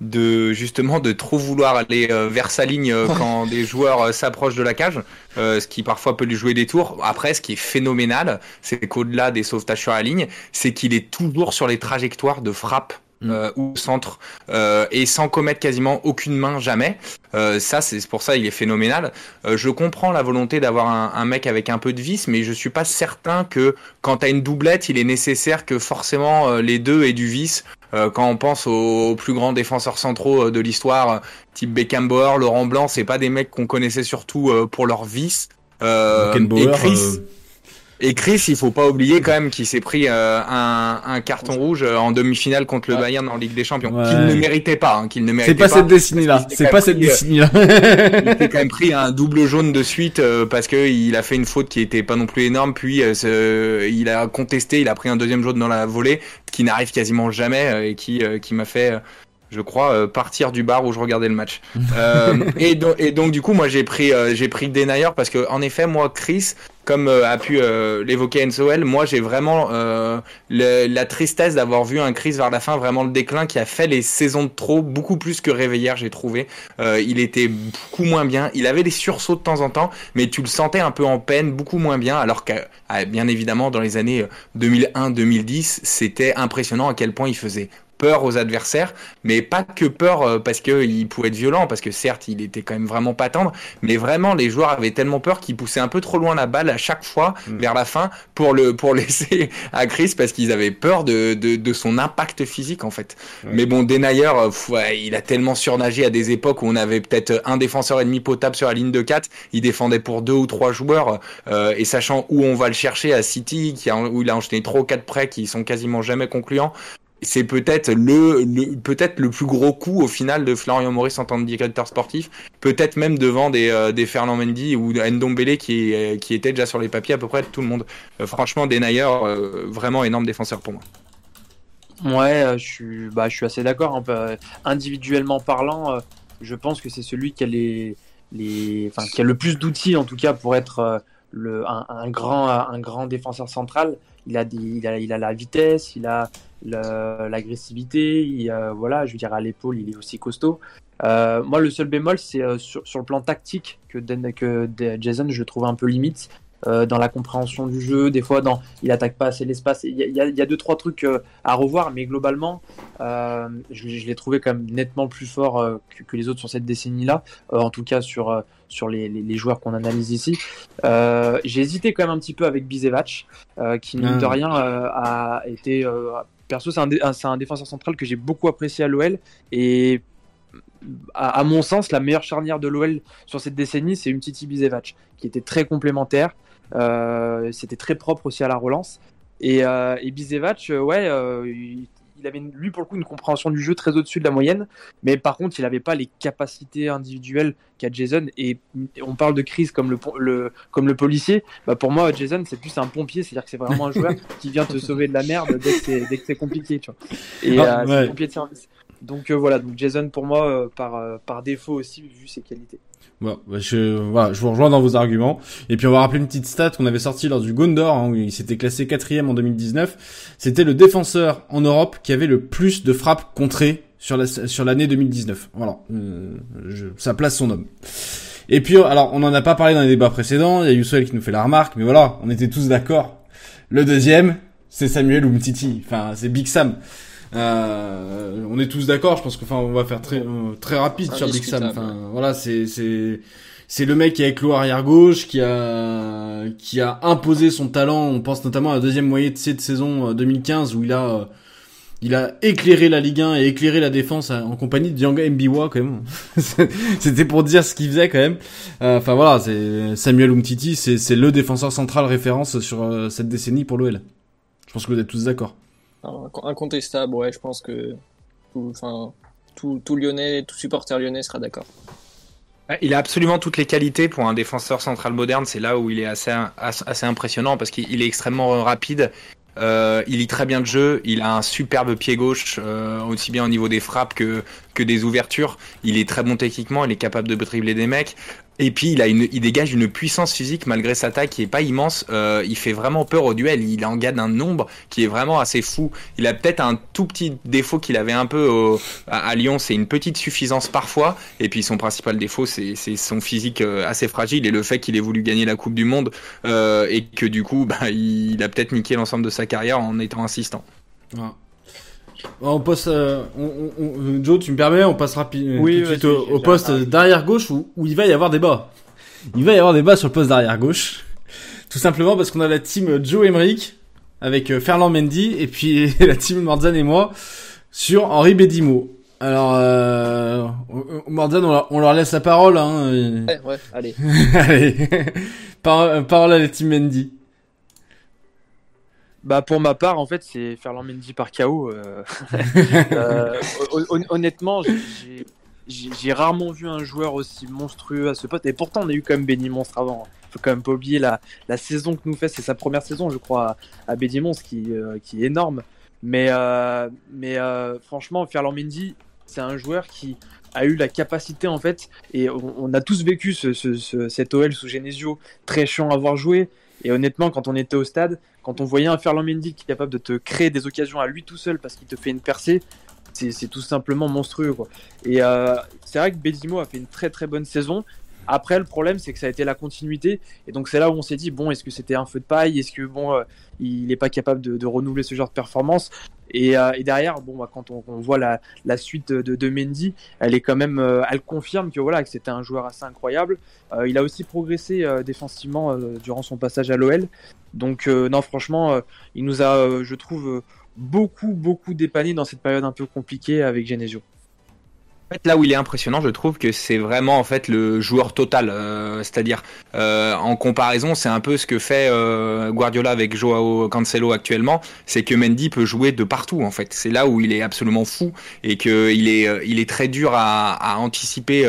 de justement de trop vouloir aller euh, vers sa ligne euh, quand des joueurs s'approchent de la cage, ce qui parfois peut lui jouer des tours. Après, ce qui est phénoménal, c'est qu'au-delà des sauvetages sur la ligne, c'est qu'il est toujours sur les trajectoires de frappe. Euh, ou centre euh, et sans commettre quasiment aucune main jamais. Euh, ça c'est pour ça il est phénoménal. je comprends la volonté d'avoir un, mec avec un peu de vis, mais je suis pas certain que quand tu as une doublette, il est nécessaire que forcément les deux aient du vis. quand on pense aux, plus grands défenseurs centraux de l'histoire, type Beckenbauer, Laurent Blanc, c'est pas des mecs qu'on connaissait surtout pour leur vis. et Chris, et Chris, il faut pas oublier quand même qu'il s'est pris euh, un, un, carton rouge euh, en demi-finale contre le Bayern en Ligue des Champions, qu'il ne méritait pas, hein, qu'il ne méritait pas. C'est pas cette décennie-là. C'est pas cette décennie-là. il s'est quand même pris un double jaune de suite euh, parce que il a fait une faute qui était pas non plus énorme. Puis il a contesté, il a pris un deuxième jaune dans la volée, qui n'arrive quasiment jamais et qui qui m'a fait je crois, partir du bar où je regardais le match. euh, et, et, donc du coup, moi j'ai pris j'ai pris Denayer parce que en effet, moi Chris, comme euh, a pu euh, l'évoquer Ensoel, moi j'ai vraiment euh, la tristesse d'avoir vu un Chris vers la fin, vraiment le déclin qui a fait les saisons de trop, beaucoup plus que Réveillère, j'ai trouvé. il était beaucoup moins bien, il avait des sursauts de temps en temps, mais tu le sentais un peu en peine, beaucoup moins bien, alors que ah, bien évidemment dans les années 2001-2010, c'était impressionnant à quel point il faisait peur aux adversaires, mais pas que peur euh, parce qu'il pouvait être violent, parce que certes il était quand même vraiment pas tendre, mais vraiment les joueurs avaient tellement peur qu'ils poussaient un peu trop loin la balle à chaque fois mm. vers la fin pour le pour laisser à Chris parce qu'ils avaient peur de, de, de, son impact physique en fait. Mais bon, Denayer, euh, ouais, il a tellement surnagé à des époques où on avait peut-être un défenseur ennemi potable sur la ligne de 4, il défendait pour deux ou trois joueurs euh, et sachant où on va le chercher à City, qui a, où il a enchaîné trois ou quatre prêts qui sont quasiment jamais concluants c'est peut-être le, plus gros coup au final de Florian Maurice en tant que directeur sportif, peut-être même devant des, euh, des Fernand Mendy ou Ndombele qui, qui était déjà sur les papiers à peu près de tout le monde. Euh, franchement, Denayer, euh, vraiment énorme défenseur pour moi. Ouais, je suis, bah, je suis assez d'accord. Hein. Individuellement parlant, je pense que c'est celui qui a qui a le plus d'outils en tout cas pour être un, grand, un grand défenseur central. Il a, il a, il a la vitesse, il a l'agressivité, voilà, je veux dire à l'épaule, il est aussi costaud. Euh, moi, le seul bémol, c'est euh, sur, le plan tactique que, que Jason, je le trouve un peu limite. Euh, dans la compréhension du jeu, des fois dans, il attaque pas assez l'espace. Il y, a, deux trois trucs à revoir, mais globalement, je l'ai trouvé quand même nettement plus fort que, les autres sur cette décennie-là. en tout cas sur sur les, les, joueurs qu'on analyse ici. J'ai hésité quand même un petit peu avec Bizevac, qui mine de ah. rien a été perso, c'est un, un, défenseur central que j'ai beaucoup apprécié à l'OL et à, mon sens, la meilleure charnière de l'OL sur cette décennie, c'est Umtiti Bizevac, qui était très complémentaire. Euh, c'était très propre aussi à la relance. Et, euh, et Bizevac, euh, ouais, il, avait lui pour le coup une compréhension du jeu très au-dessus de la moyenne, mais par contre il n'avait pas les capacités individuelles qu'a Jason. Et on parle de crise comme le, le comme le policier. Bah pour moi Jason c'est plus un pompier, c'est-à-dire que c'est vraiment un joueur qui vient te sauver de la merde dès que c'est compliqué, tu vois. Et ah, c'est un pompier de service. Donc euh, voilà, donc Jason pour moi euh, par, euh, par défaut aussi vu ses qualités. Bon, bah, je, voilà, je vous rejoins dans vos arguments. Et puis on va rappeler une petite stat qu'on avait sortie lors du Gondor, hein, où il s'était classé quatrième en 2019. C'était le défenseur en Europe qui avait le plus de frappes contrées sur la, sur l'année 2019. Voilà, je, ça place son homme. Et puis alors on en a pas parlé dans les débats précédents. Il y a Youssel qui nous fait la remarque, mais voilà, on était tous d'accord. Le deuxième, c'est Samuel Umtiti. Enfin, c'est Big Sam. Euh, on est tous d'accord. Je pense que, enfin, on va faire très euh, très rapide sur Big Sam. Enfin, voilà, c'est c'est c'est le mec qui a éclos arrière gauche, qui a qui a imposé son talent. On pense notamment à la deuxième moitié de cette saison 2015 euh, où il a il a éclairé la Ligue 1 et éclairé la défense en compagnie de Djanga Mbiwa quand même. C'était pour dire ce qu'il faisait quand même. Enfin voilà, c'est Samuel Umtiti, c'est le défenseur central référence sur cette décennie pour l'OL. Je pense que vous êtes tous d'accord incontestable, ouais, je pense que tout, enfin, tout, Lyonnais, tout supporter lyonnais sera d'accord. Il a absolument toutes les qualités pour un défenseur central moderne. C'est là où il est assez, assez impressionnant parce qu'il est extrêmement rapide. Euh, il lit très bien le jeu. Il a un superbe pied gauche, euh, aussi bien au niveau des frappes que, que des ouvertures. Il est très bon techniquement. Il est capable de dribbler des mecs. Et puis il a une, il dégage une puissance physique malgré sa taille qui est pas immense. Euh, il fait vraiment peur au duel. Il en gagne un nombre qui est vraiment assez fou. Il a peut-être un tout petit défaut qu'il avait un peu à, Lyon, c'est une petite suffisance parfois. Et puis son principal défaut, c'est son physique euh, assez fragile et le fait qu'il ait voulu gagner la Coupe du Monde euh, et que du coup, bah, il, a peut-être niqué l'ensemble de sa carrière en étant insistant. On passe, euh, Joe, tu me permets, on passe rapidement oui, au, poste d'arrière gauche où, il va y avoir débat. Il va y avoir débat sur le poste d'arrière gauche, tout simplement parce qu'on a la team Joe Emerick avec euh, Ferland Mendy et puis la team Mordzan et moi sur Henri Bedimo. Alors, euh, Mordzan, on, leur laisse la parole. Hein. Ouais, ouais, allez. allez, parole à la team Mendy. Bah pour ma part, en fait, c'est Ferland Mendy par KO. Euh. euh honnêtement, j'ai rarement vu un joueur aussi monstrueux à ce poste. Et pourtant, on a eu quand même Benny Monstre avant. Faut quand même pas oublier la, la saison que nous fait. C'est sa première saison, je crois, à, Benny Monstre, qui, euh, qui est énorme. Mais, mais franchement, Ferland Mendy, c'est un joueur qui a eu la capacité en fait, et on, a tous vécu ce, ce, cet OL sous Genesio très chiant à avoir joué, et honnêtement, quand on était au stade, quand on voyait un Ferland Mendy qui est capable de te créer des occasions à lui tout seul parce qu'il te fait une percée, c'est tout simplement monstrueux. Et euh, c'est vrai que Bedimo a fait une très très bonne saison. Après, le problème, c'est que ça a été la continuité. Et donc, c'est là où on s'est dit, bon, est-ce que c'était un feu de paille? Est-ce que, bon, euh, il n'est pas capable de, renouveler ce genre de performance? Euh, et, derrière, bon, bah, quand on, voit la, suite de, Mendy, elle est quand même, euh, elle confirme que voilà, que c'était un joueur assez incroyable. il a aussi progressé défensivement durant son passage à l'OL. Donc, non, franchement, il nous a, je trouve, beaucoup, beaucoup dépanné dans cette période un peu compliquée avec Genesio. En fait, là où il est impressionnant, je trouve que c'est vraiment en fait le joueur total. Euh, C'est-à-dire, euh, en comparaison, c'est un peu ce que fait euh, Guardiola avec Joao Cancelo actuellement. C'est que Mendy peut jouer de partout. En fait, c'est là où il est absolument fou et que il est, il est très dur à, anticiper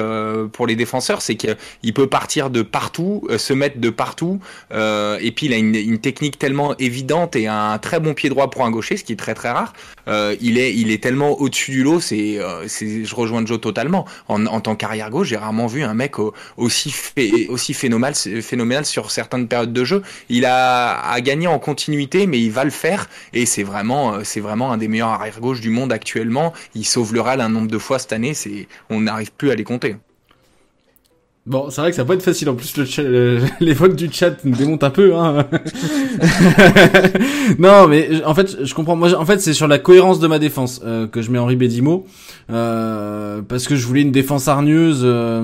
pour les défenseurs. C'est qu'il peut partir de partout, se mettre de partout, et puis il a une, une technique tellement évidente et un très bon pied droit pour un gaucher, ce qui est très très rare. Euh, il est, il est tellement au-dessus du lot. C'est, euh, c'est, je rejoins Joe totalement. En, en tant qu'arrière gauche, j'ai rarement vu un mec au- aussi phé- aussi phénoménal, phénoménal sur certaines périodes de jeu. Il a, a gagné en continuité, mais il va le faire. Et c'est vraiment, euh, c'est vraiment un des meilleurs arrière gauche du monde actuellement. Il sauve le RAL un nombre de fois cette année. C'est, on n'arrive plus à les compter. Bon, c'est vrai que ça va pas être facile. En plus, le les votes du chat nous démontent un peu. Hein. non, mais en fait, je comprends. Moi, en fait, c'est sur la cohérence de ma défense euh, que je mets Henri Bédimo, euh, parce que je voulais une défense hargneuse. euh,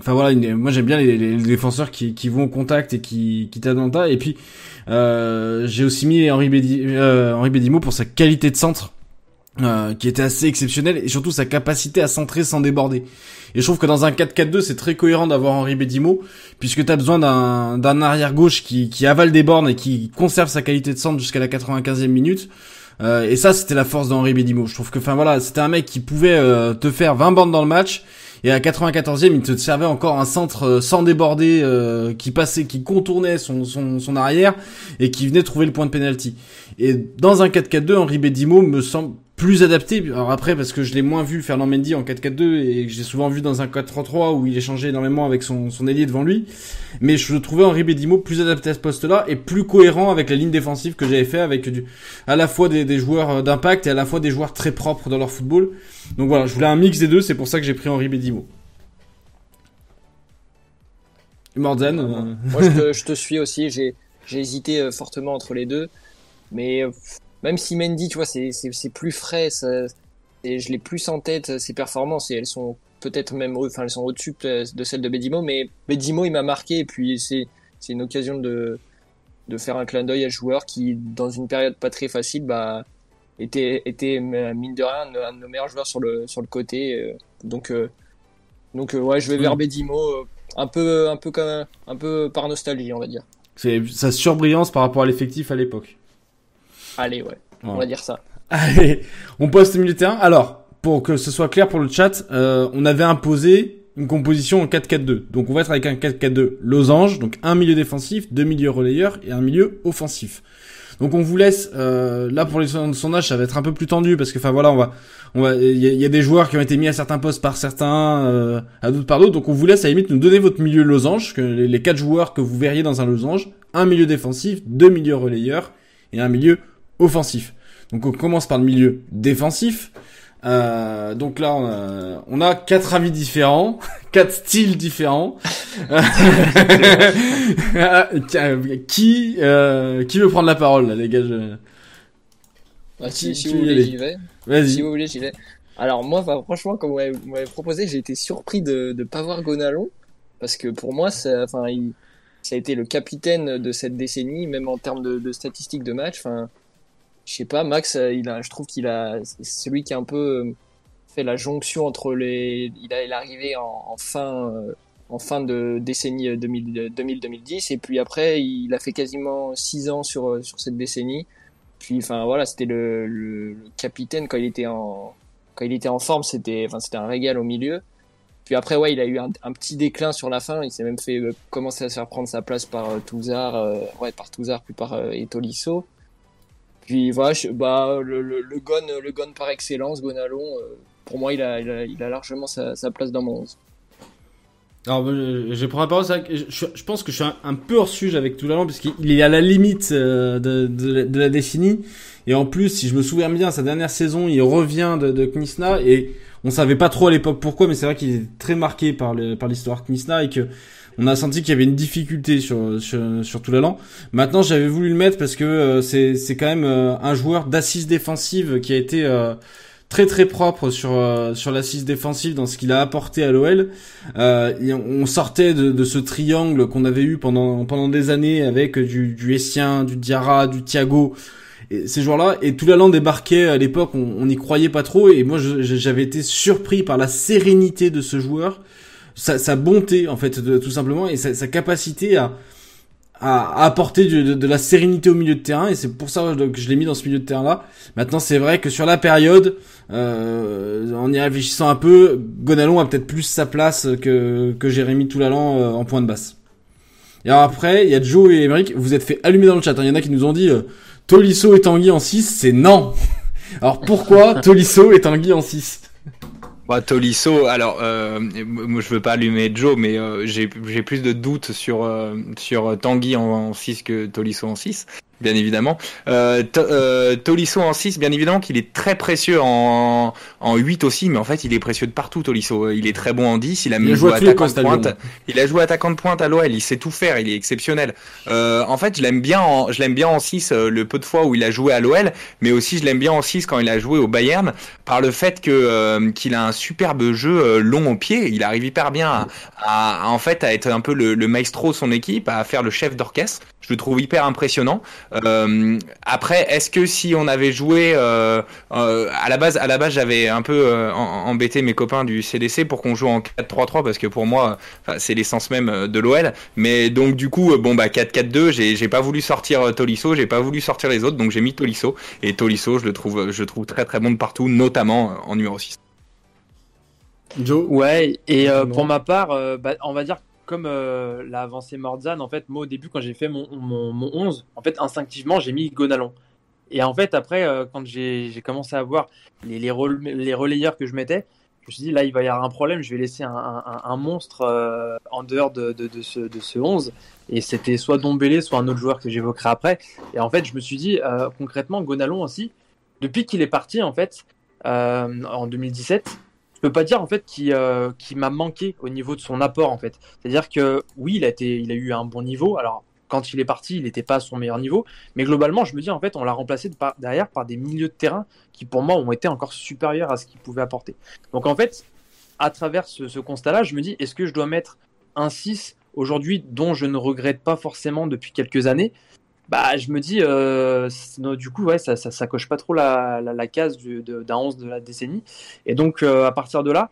Enfin voilà, moi j'aime bien les, défenseurs qui, vont au contact et qui, qui. Et puis, euh, j'ai aussi mis Henri, Bédi, euh, Henri Bédimo pour sa qualité de centre. Euh, qui était assez exceptionnelle et surtout sa capacité à centrer sans déborder. Et je trouve que dans un 4-4-2, c'est très cohérent d'avoir Henri Bédimo, puisque tu as besoin d'un d'un arrière gauche qui, qui avale des bornes et qui conserve sa qualité de centre jusqu'à la 95e minute. Euh, et ça, c'était la force d'Henri Bédimo. Je trouve que, enfin voilà, c'était un mec qui pouvait euh, te faire 20 bandes dans le match. Et à 94e, il te servait encore un centre euh, sans déborder, euh, qui passait, qui contournait son, son, son arrière et qui venait trouver le point de penalty. Et dans un 4-4-2, Henri Bédimo me semble plus adapté. Alors après, parce que je l'ai moins vu Fernand Mendy en 4-4-2 et que j'ai souvent vu dans un 4-3-3 où il échangeait énormément avec son, son ailier devant lui. Mais je trouvais Henri Bédimo plus adapté à ce poste-là et plus cohérent avec la ligne défensive que j'avais fait avec du, à la fois des, des joueurs euh, d'impact et à la fois des joueurs très propres dans leur football. Donc voilà, je voulais un mix des deux, c'est pour ça que j'ai pris Henri Bédimo. Mordan, euh, Moi, je te, je te suis aussi. J'ai, j'ai hésité euh, fortement entre les deux. Mais euh, même si Mendy, tu vois, c'est, c'est, c'est plus frais, ça, et je l'ai plus en tête, ses performances, et elles sont peut-être même, enfin, elles sont au-dessus de celles de Bedimo, mais Bedimo, il m'a marqué, et puis c'est, c'est une occasion de, de faire un clin d'œil à ce joueur qui, dans une période pas très facile, bah, était, était, euh, mine de rien, un, un de nos meilleurs joueurs sur le, sur le côté. euh, donc, euh, donc, euh, ouais, je vais vers Mm. Bedimo, euh, un peu, un peu comme, un peu par nostalgie, on va dire. c'est sa surbrillance par rapport à l'effectif à l'époque. Allez, ouais, on va dire ça. Allez, on poste le milieu de terrain. Alors, pour que ce soit clair pour le chat, euh, on avait imposé une composition en 4-4-2. Donc on va être avec un 4-4-2 losange, donc un milieu défensif, deux milieux relayeurs et un milieu offensif. Donc on vous laisse euh, là pour les son- sondages, ça va être un peu plus tendu parce que enfin voilà, on va on va il y, a- il y a des joueurs qui ont été mis à certains postes par certains euh, à d'autres par d'autres. Donc on vous laisse à la limite nous donner votre milieu losange, que les, les quatre joueurs que vous verriez dans un losange, un milieu défensif, deux milieux relayeurs et un milieu offensif. Donc on commence par le milieu défensif. Euh, donc là, on a, on a quatre avis différents, quatre styles différents. Euh, qui euh, qui veut prendre la parole là, les gars je- Ah, si, si vous voulez, j'y vais. Si vous voulez, j'y vais. Alors moi, bah, franchement, comme vous m'avez vous m'avez proposé, j'ai été surpris de ne pas voir Gonalon parce que pour moi, ça, enfin, il, ça a été le capitaine de cette décennie, même en termes de, de statistiques de match. Enfin, je sais pas, Max, euh, il a, je trouve qu'il a, c'est celui qui a un peu euh, fait la jonction entre les, il a, arrivé en, fin, euh, en fin de décennie euh, 2000 2000-2010 et puis après, il a fait quasiment six ans sur sur cette décennie. Puis, enfin voilà, c'était le, capitaine quand il était en quand il était en forme, c'était enfin c'était un régal au milieu. Puis après, ouais, il a eu un, petit déclin sur la fin. Il s'est même fait commencer à se faire prendre sa place par Touzard, ouais, par Touzard puis par Etolisso. Puis voilà, je- bah le le, le le par excellence, Gonalon. euh, pour moi, il a, il a largement sa, place dans mon 11. Alors je je, pense que je suis un, peu hors sujet avec tout l'an parce qu'il est à la limite euh, de, la- décennie. Et en plus, si je me souviens bien, sa dernière saison, il revient de, de Knisna et on savait pas trop à l'époque pourquoi, mais c'est vrai qu'il est très marqué par le, par l'histoire Knisna et que on a senti qu'il y avait une difficulté sur sur, sur. Maintenant, j'avais voulu le mettre parce que euh, c'est c'est quand même euh, un joueur d'assise défensive qui a été euh, très très propre sur euh, sur l'assise défensive dans ce qu'il a apporté à l'OL. Euh, on sortait de, de ce triangle qu'on avait eu pendant pendant des années avec du du Essien, du Diarra, du Thiago et ces joueurs-là. Et tout l'allant débarquait à l'époque, on n'y croyait pas trop. Et moi, j'avais été surpris par la sérénité de ce joueur, sa, sa bonté en fait, tout simplement, et sa, sa capacité à, à, apporter de, de, la sérénité au milieu de terrain. Et c'est pour ça que je l'ai mis dans ce milieu de terrain-là. Maintenant, c'est vrai que sur la période, euh, en y réfléchissant un peu, Gonalon a peut-être plus sa place que, que Jérémy Toulalan euh, en point de basse. Et alors après, il y a Joe et Emeric, vous êtes fait allumer dans le chat. Hein. Il y en a qui nous ont dit euh, Tolisso et Tanguy en 6, c'est non. Alors pourquoi Tolisso et Tanguy en 6 bah, Tolisso, alors euh, je veux pas allumer Joe, mais euh, j'ai plus de doutes sur euh, sur Tanguy en, en 6 que Tolisso en 6 bien évidemment. Euh, euh, Tolisso en 6, bien évidemment qu'il est très précieux en, en 8 aussi, mais en fait il est précieux de partout Tolisso. Il est très bon en 10, il a même joué attaquant de pointe. Il a joué attaquant de pointe à l'OL, il sait tout faire, il est exceptionnel. Euh, en fait, je l'aime bien en, je l'aime bien en 6 euh, le peu de fois où il a joué à l'OL, mais aussi je l'aime bien en 6 quand il a joué au Bayern par le fait que euh, qu'il a un superbe jeu euh, long au pied, il arrive hyper bien à, à, en fait à être un peu le, le maestro de son équipe, à faire le chef d'orchestre. Je le trouve hyper impressionnant. Euh, après, est-ce que si on avait joué euh, euh, à la base, à la base, j'avais un peu euh, embêté mes copains du CDC pour qu'on joue en 4-3-3 parce que pour moi, c'est l'essence même de l'OL. Mais donc du coup, bon bah 4-4-2, j'ai, j'ai pas voulu sortir Tolisso, j'ai pas voulu sortir les autres, donc j'ai mis Tolisso. Et Tolisso, je le trouve, je trouve très très bon de partout, notamment en numéro 6. Joe? Ouais, et pour ma part, bah, on va dire comme euh, l'a avancé Mordzan, en fait, moi au début, quand j'ai fait mon, mon, mon, 11, en fait, instinctivement, j'ai mis Gonalon. Et en fait, après, euh, quand j'ai commencé à voir les, les, relayeurs que je mettais, je me suis dit, là, il va y avoir un problème, je vais laisser un, un, monstre euh, en dehors de, de, ce, de ce 11. Et c'était soit Dombélé, soit un autre joueur que j'évoquerai après. Et en fait, je me suis dit, euh, concrètement, Gonalon aussi, depuis qu'il est parti, en fait, en 2017, je peux pas dire en fait qui euh, qui m'a manqué au niveau de son apport en fait. C'est-à-dire que oui, il a été, il a eu un bon niveau. Alors quand il est parti, il n'était pas à son meilleur niveau, mais globalement, je me dis en fait, on l'a remplacé derrière par des milieux de terrain qui pour moi ont été encore supérieurs à ce qu'il pouvait apporter. Donc en fait, à travers ce, ce constat-là, je me dis est-ce que je dois mettre un 6 aujourd'hui dont je ne regrette pas forcément depuis quelques années? Bah, je me dis, euh, du coup, ouais, ça, ça, ça, coche pas trop la, la, case d'un 11 de la décennie. Et donc, euh, à partir de là,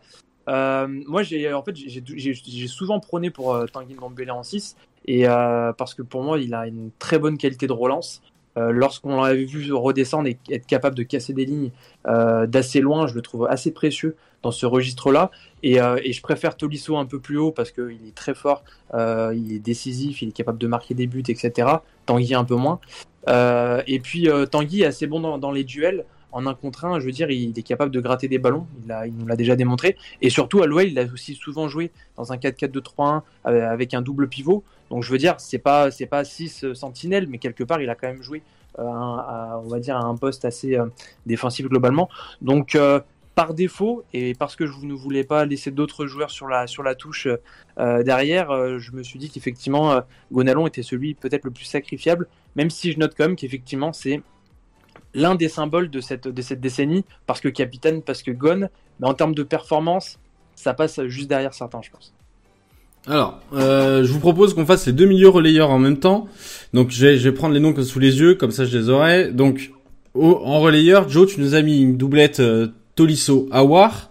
euh, moi, j'ai en fait, j'ai souvent prôné pour euh, Tanguy Ndombele en 6, et parce que pour moi, il a une très bonne qualité de relance. Euh, Lorsqu'on l'avait vu redescendre et être capable de casser des lignes euh, d'assez loin, je le trouve assez précieux dans ce registre-là. Et, euh, je préfère Tolisso un peu plus haut parce qu'il est très fort, il est décisif, il est capable de marquer des buts, etc. Tanguy un peu moins. Et puis Tanguy est assez bon dans, les duels. En un contre un, je veux dire, il est capable de gratter des ballons, il, nous l'a déjà démontré. Et surtout, à l'OL, il a aussi souvent joué dans un 4-4-2-3-1 avec un double pivot. Donc je veux dire, c'est pas c'est pas 6 sentinelles, mais quelque part, il a quand même joué euh, à, un poste assez euh, défensif globalement. Donc euh, par défaut et parce que je ne voulais pas laisser d'autres joueurs sur la, touche euh, derrière, euh, je me suis dit qu'effectivement, euh, Gonalon était celui peut-être le plus sacrifiable, même si je note quand même qu'effectivement, c'est l'un des symboles de cette, décennie, parce que capitaine, parce que Gon, mais en termes de performance, ça passe juste derrière certains, je pense. Alors, euh, je vous propose qu'on fasse les deux milieux relayeurs en même temps. Donc, je vais, prendre les noms sous les yeux, comme ça je les aurai. Donc, en relayeur, Joe, tu nous as mis une doublette euh, Tolisso Awar.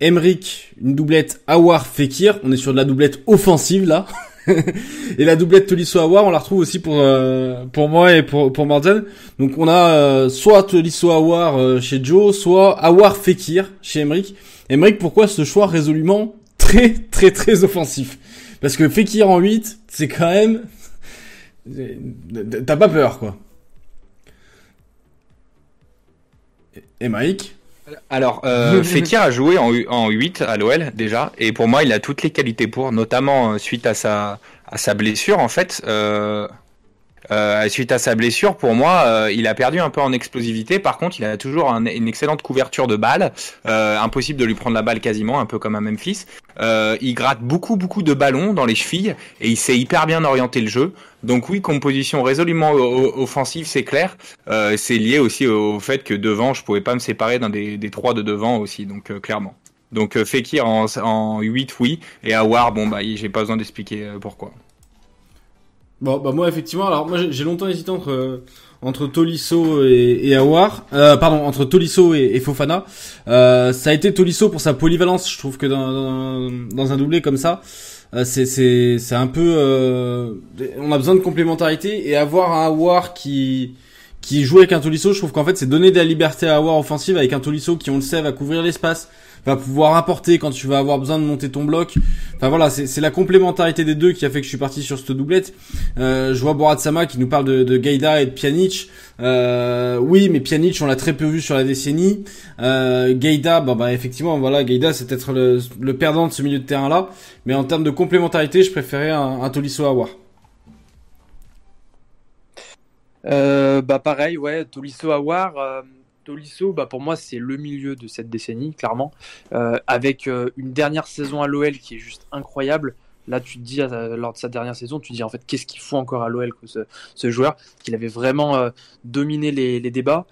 Emric, une doublette Awar Fekir. On est sur de la doublette offensive là. et la doublette Tolisso Awar, on la retrouve aussi pour euh, pour moi et pour pour Mordan. Donc on a euh, soit Tolisso Awar euh, chez Joe, soit Awar Fekir chez Emric. Emric, pourquoi ce choix résolument très très très offensif? Parce que Fekir en 8, c'est quand même t'as pas peur quoi. Et Mike alors, euh, Fekir a joué en, en 8 à l'OL déjà, et pour moi, il a toutes les qualités pour, notamment euh, suite à sa, à sa blessure en fait. Euh, euh, suite à sa blessure, pour moi, euh, il a perdu un peu en explosivité. Par contre, il a toujours un, une excellente couverture de balles. Euh, impossible de lui prendre la balle quasiment, un peu comme à Memphis. Euh, il gratte beaucoup, beaucoup de ballons dans les chevilles et il sait hyper bien orienter le jeu. Donc oui, composition résolument offensive, c'est clair. Euh, c'est lié aussi au fait que devant, je pouvais pas me séparer d'un des, des trois de devant aussi, donc euh, clairement. Donc Fekir en, en 8, oui. Et Awar, bon bah j'ai pas besoin d'expliquer pourquoi. Bon, bah moi effectivement, alors moi j'ai longtemps hésité entre entre Tolisso et, et Awar, euh, pardon, entre Tolisso et, Fofana. Euh, ça a été Tolisso pour sa polyvalence. Je trouve que dans, dans, dans un doublé comme ça, euh, c'est c'est c'est un peu, euh, on a besoin de complémentarité et avoir un Awar qui qui joue avec un Tolisso, je trouve qu'en fait c'est donner de la liberté à Awar offensive avec un Tolisso qui on le sait va couvrir l'espace, va pouvoir apporter quand tu vas avoir besoin de monter ton bloc. Enfin voilà, c'est la complémentarité des deux qui a fait que je suis parti sur cette doublette. Euh, je vois Borat Sama qui nous parle de, de Gaïda et de Pjanic. Euh, oui, mais Pjanic on l'a très peu vu sur la décennie. Euh, Gaïda, bah, bah effectivement voilà, Gaïda c'est peut-être le, perdant de ce milieu de terrain là. Mais en termes de complémentarité, je préférais un, un Tolisso Awar. Euh, bah pareil, ouais, Tolisso Awar. Euh, Tolisso, bah pour moi, c'est le milieu de cette décennie, clairement. Euh, avec euh, une dernière saison à l'OL qui est juste incroyable. Là, tu te dis, euh, lors de sa dernière saison, tu te dis en fait, qu'est-ce qu'il faut encore à l'OL ce, ce, joueur Qu'il avait vraiment dominé les, débats.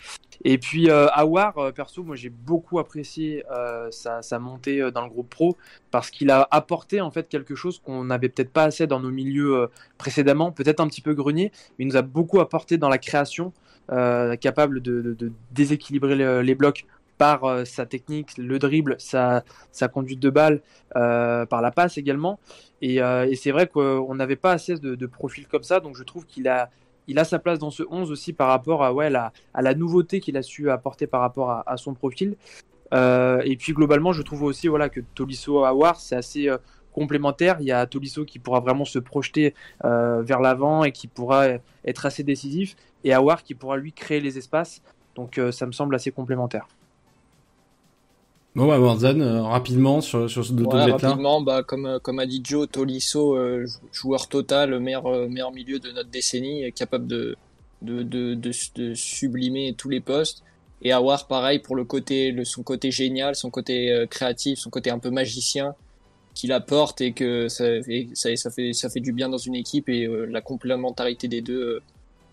Et puis, Awar, perso, moi j'ai beaucoup apprécié sa, montée dans le groupe pro parce qu'il a apporté en fait quelque chose qu'on n'avait peut-être pas assez dans nos milieux précédemment, peut-être un petit peu grenier, mais il nous a beaucoup apporté dans la création. Euh, capable de, déséquilibrer les, blocs par euh, sa technique, le dribble, sa, sa conduite de balle, euh, par la passe également. Et, c'est vrai qu'on n'avait pas assez de, profils comme ça, donc je trouve qu'il a, il a sa place dans ce 11 aussi par rapport à, ouais, la, à la nouveauté qu'il a su apporter par rapport à, son profil. Et puis globalement, je trouve aussi voilà, que Tolisso Awar, c'est assez complémentaire. Il y a Tolisso qui pourra vraiment se projeter vers l'avant et qui pourra être assez décisif, et Awar qui pourra lui créer les espaces. Donc euh, ça me semble assez complémentaire. Bon bah Warzan, euh, rapidement sur, sur ce ouais, rapidement, bah, comme, comme a dit Joe, Tolisso, euh, joueur total, meilleur, meilleur milieu de notre décennie, capable de, de, de, de, de sublimer tous les postes. Et Awar, pareil, pour le côté, le, son côté génial, son côté créatif, son côté un peu magicien, qu'il apporte et que ça, et ça, ça, fait, ça fait du bien dans une équipe et euh, la complémentarité des deux euh,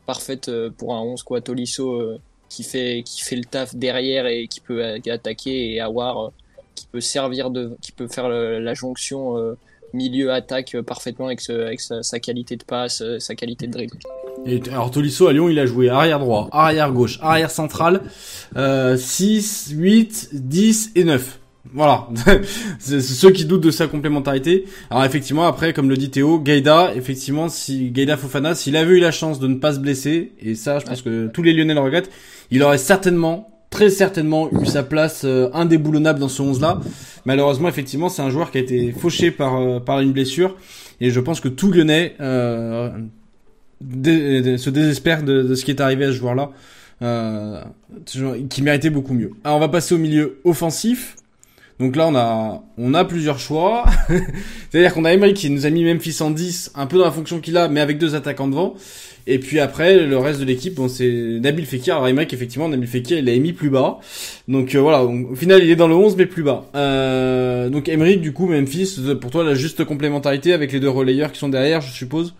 parfaite euh, pour un 11 quoi. Tolisso qui fait qui fait le taf derrière et qui peut attaquer et avoir qui peut servir de qui peut faire la, jonction milieu attaque parfaitement avec, ce, avec sa, qualité de passe sa qualité de dribble. Et alors Tolisso à Lyon il a joué arrière droit arrière gauche arrière central euh, 6 8 10 et 9 voilà, ceux qui doutent de sa complémentarité. Alors effectivement, après, comme le dit Théo, Gaïda, effectivement, si Gaïda Fofana, s'il avait eu la chance de ne pas se blesser, et ça, je pense que tous les Lyonnais le regrettent, il aurait certainement, très certainement, eu sa place euh, indéboulonnable dans ce 11-là. Malheureusement, effectivement, c'est un joueur qui a été fauché par euh, par une blessure, et je pense que tout Lyonnais euh, se désespère de, de, ce qui est arrivé à ce joueur-là, euh, qui méritait beaucoup mieux. Alors, on va passer au milieu offensif. Donc là, on a, on a plusieurs choix. C'est-à-dire qu'on a Emery qui nous a mis Memphis en 10, un peu dans la fonction qu'il a, mais avec deux attaquants devant. Et puis après, le reste de l'équipe, bon, c'est Nabil Fekir. Alors Emery, effectivement, Nabil Fekir, il l'a mis plus bas. Donc euh, voilà, au final, il est dans le 11, mais plus bas. Euh, donc Emery, du coup, Memphis, pour toi, la juste complémentarité avec les deux relayeurs qui sont derrière, je suppose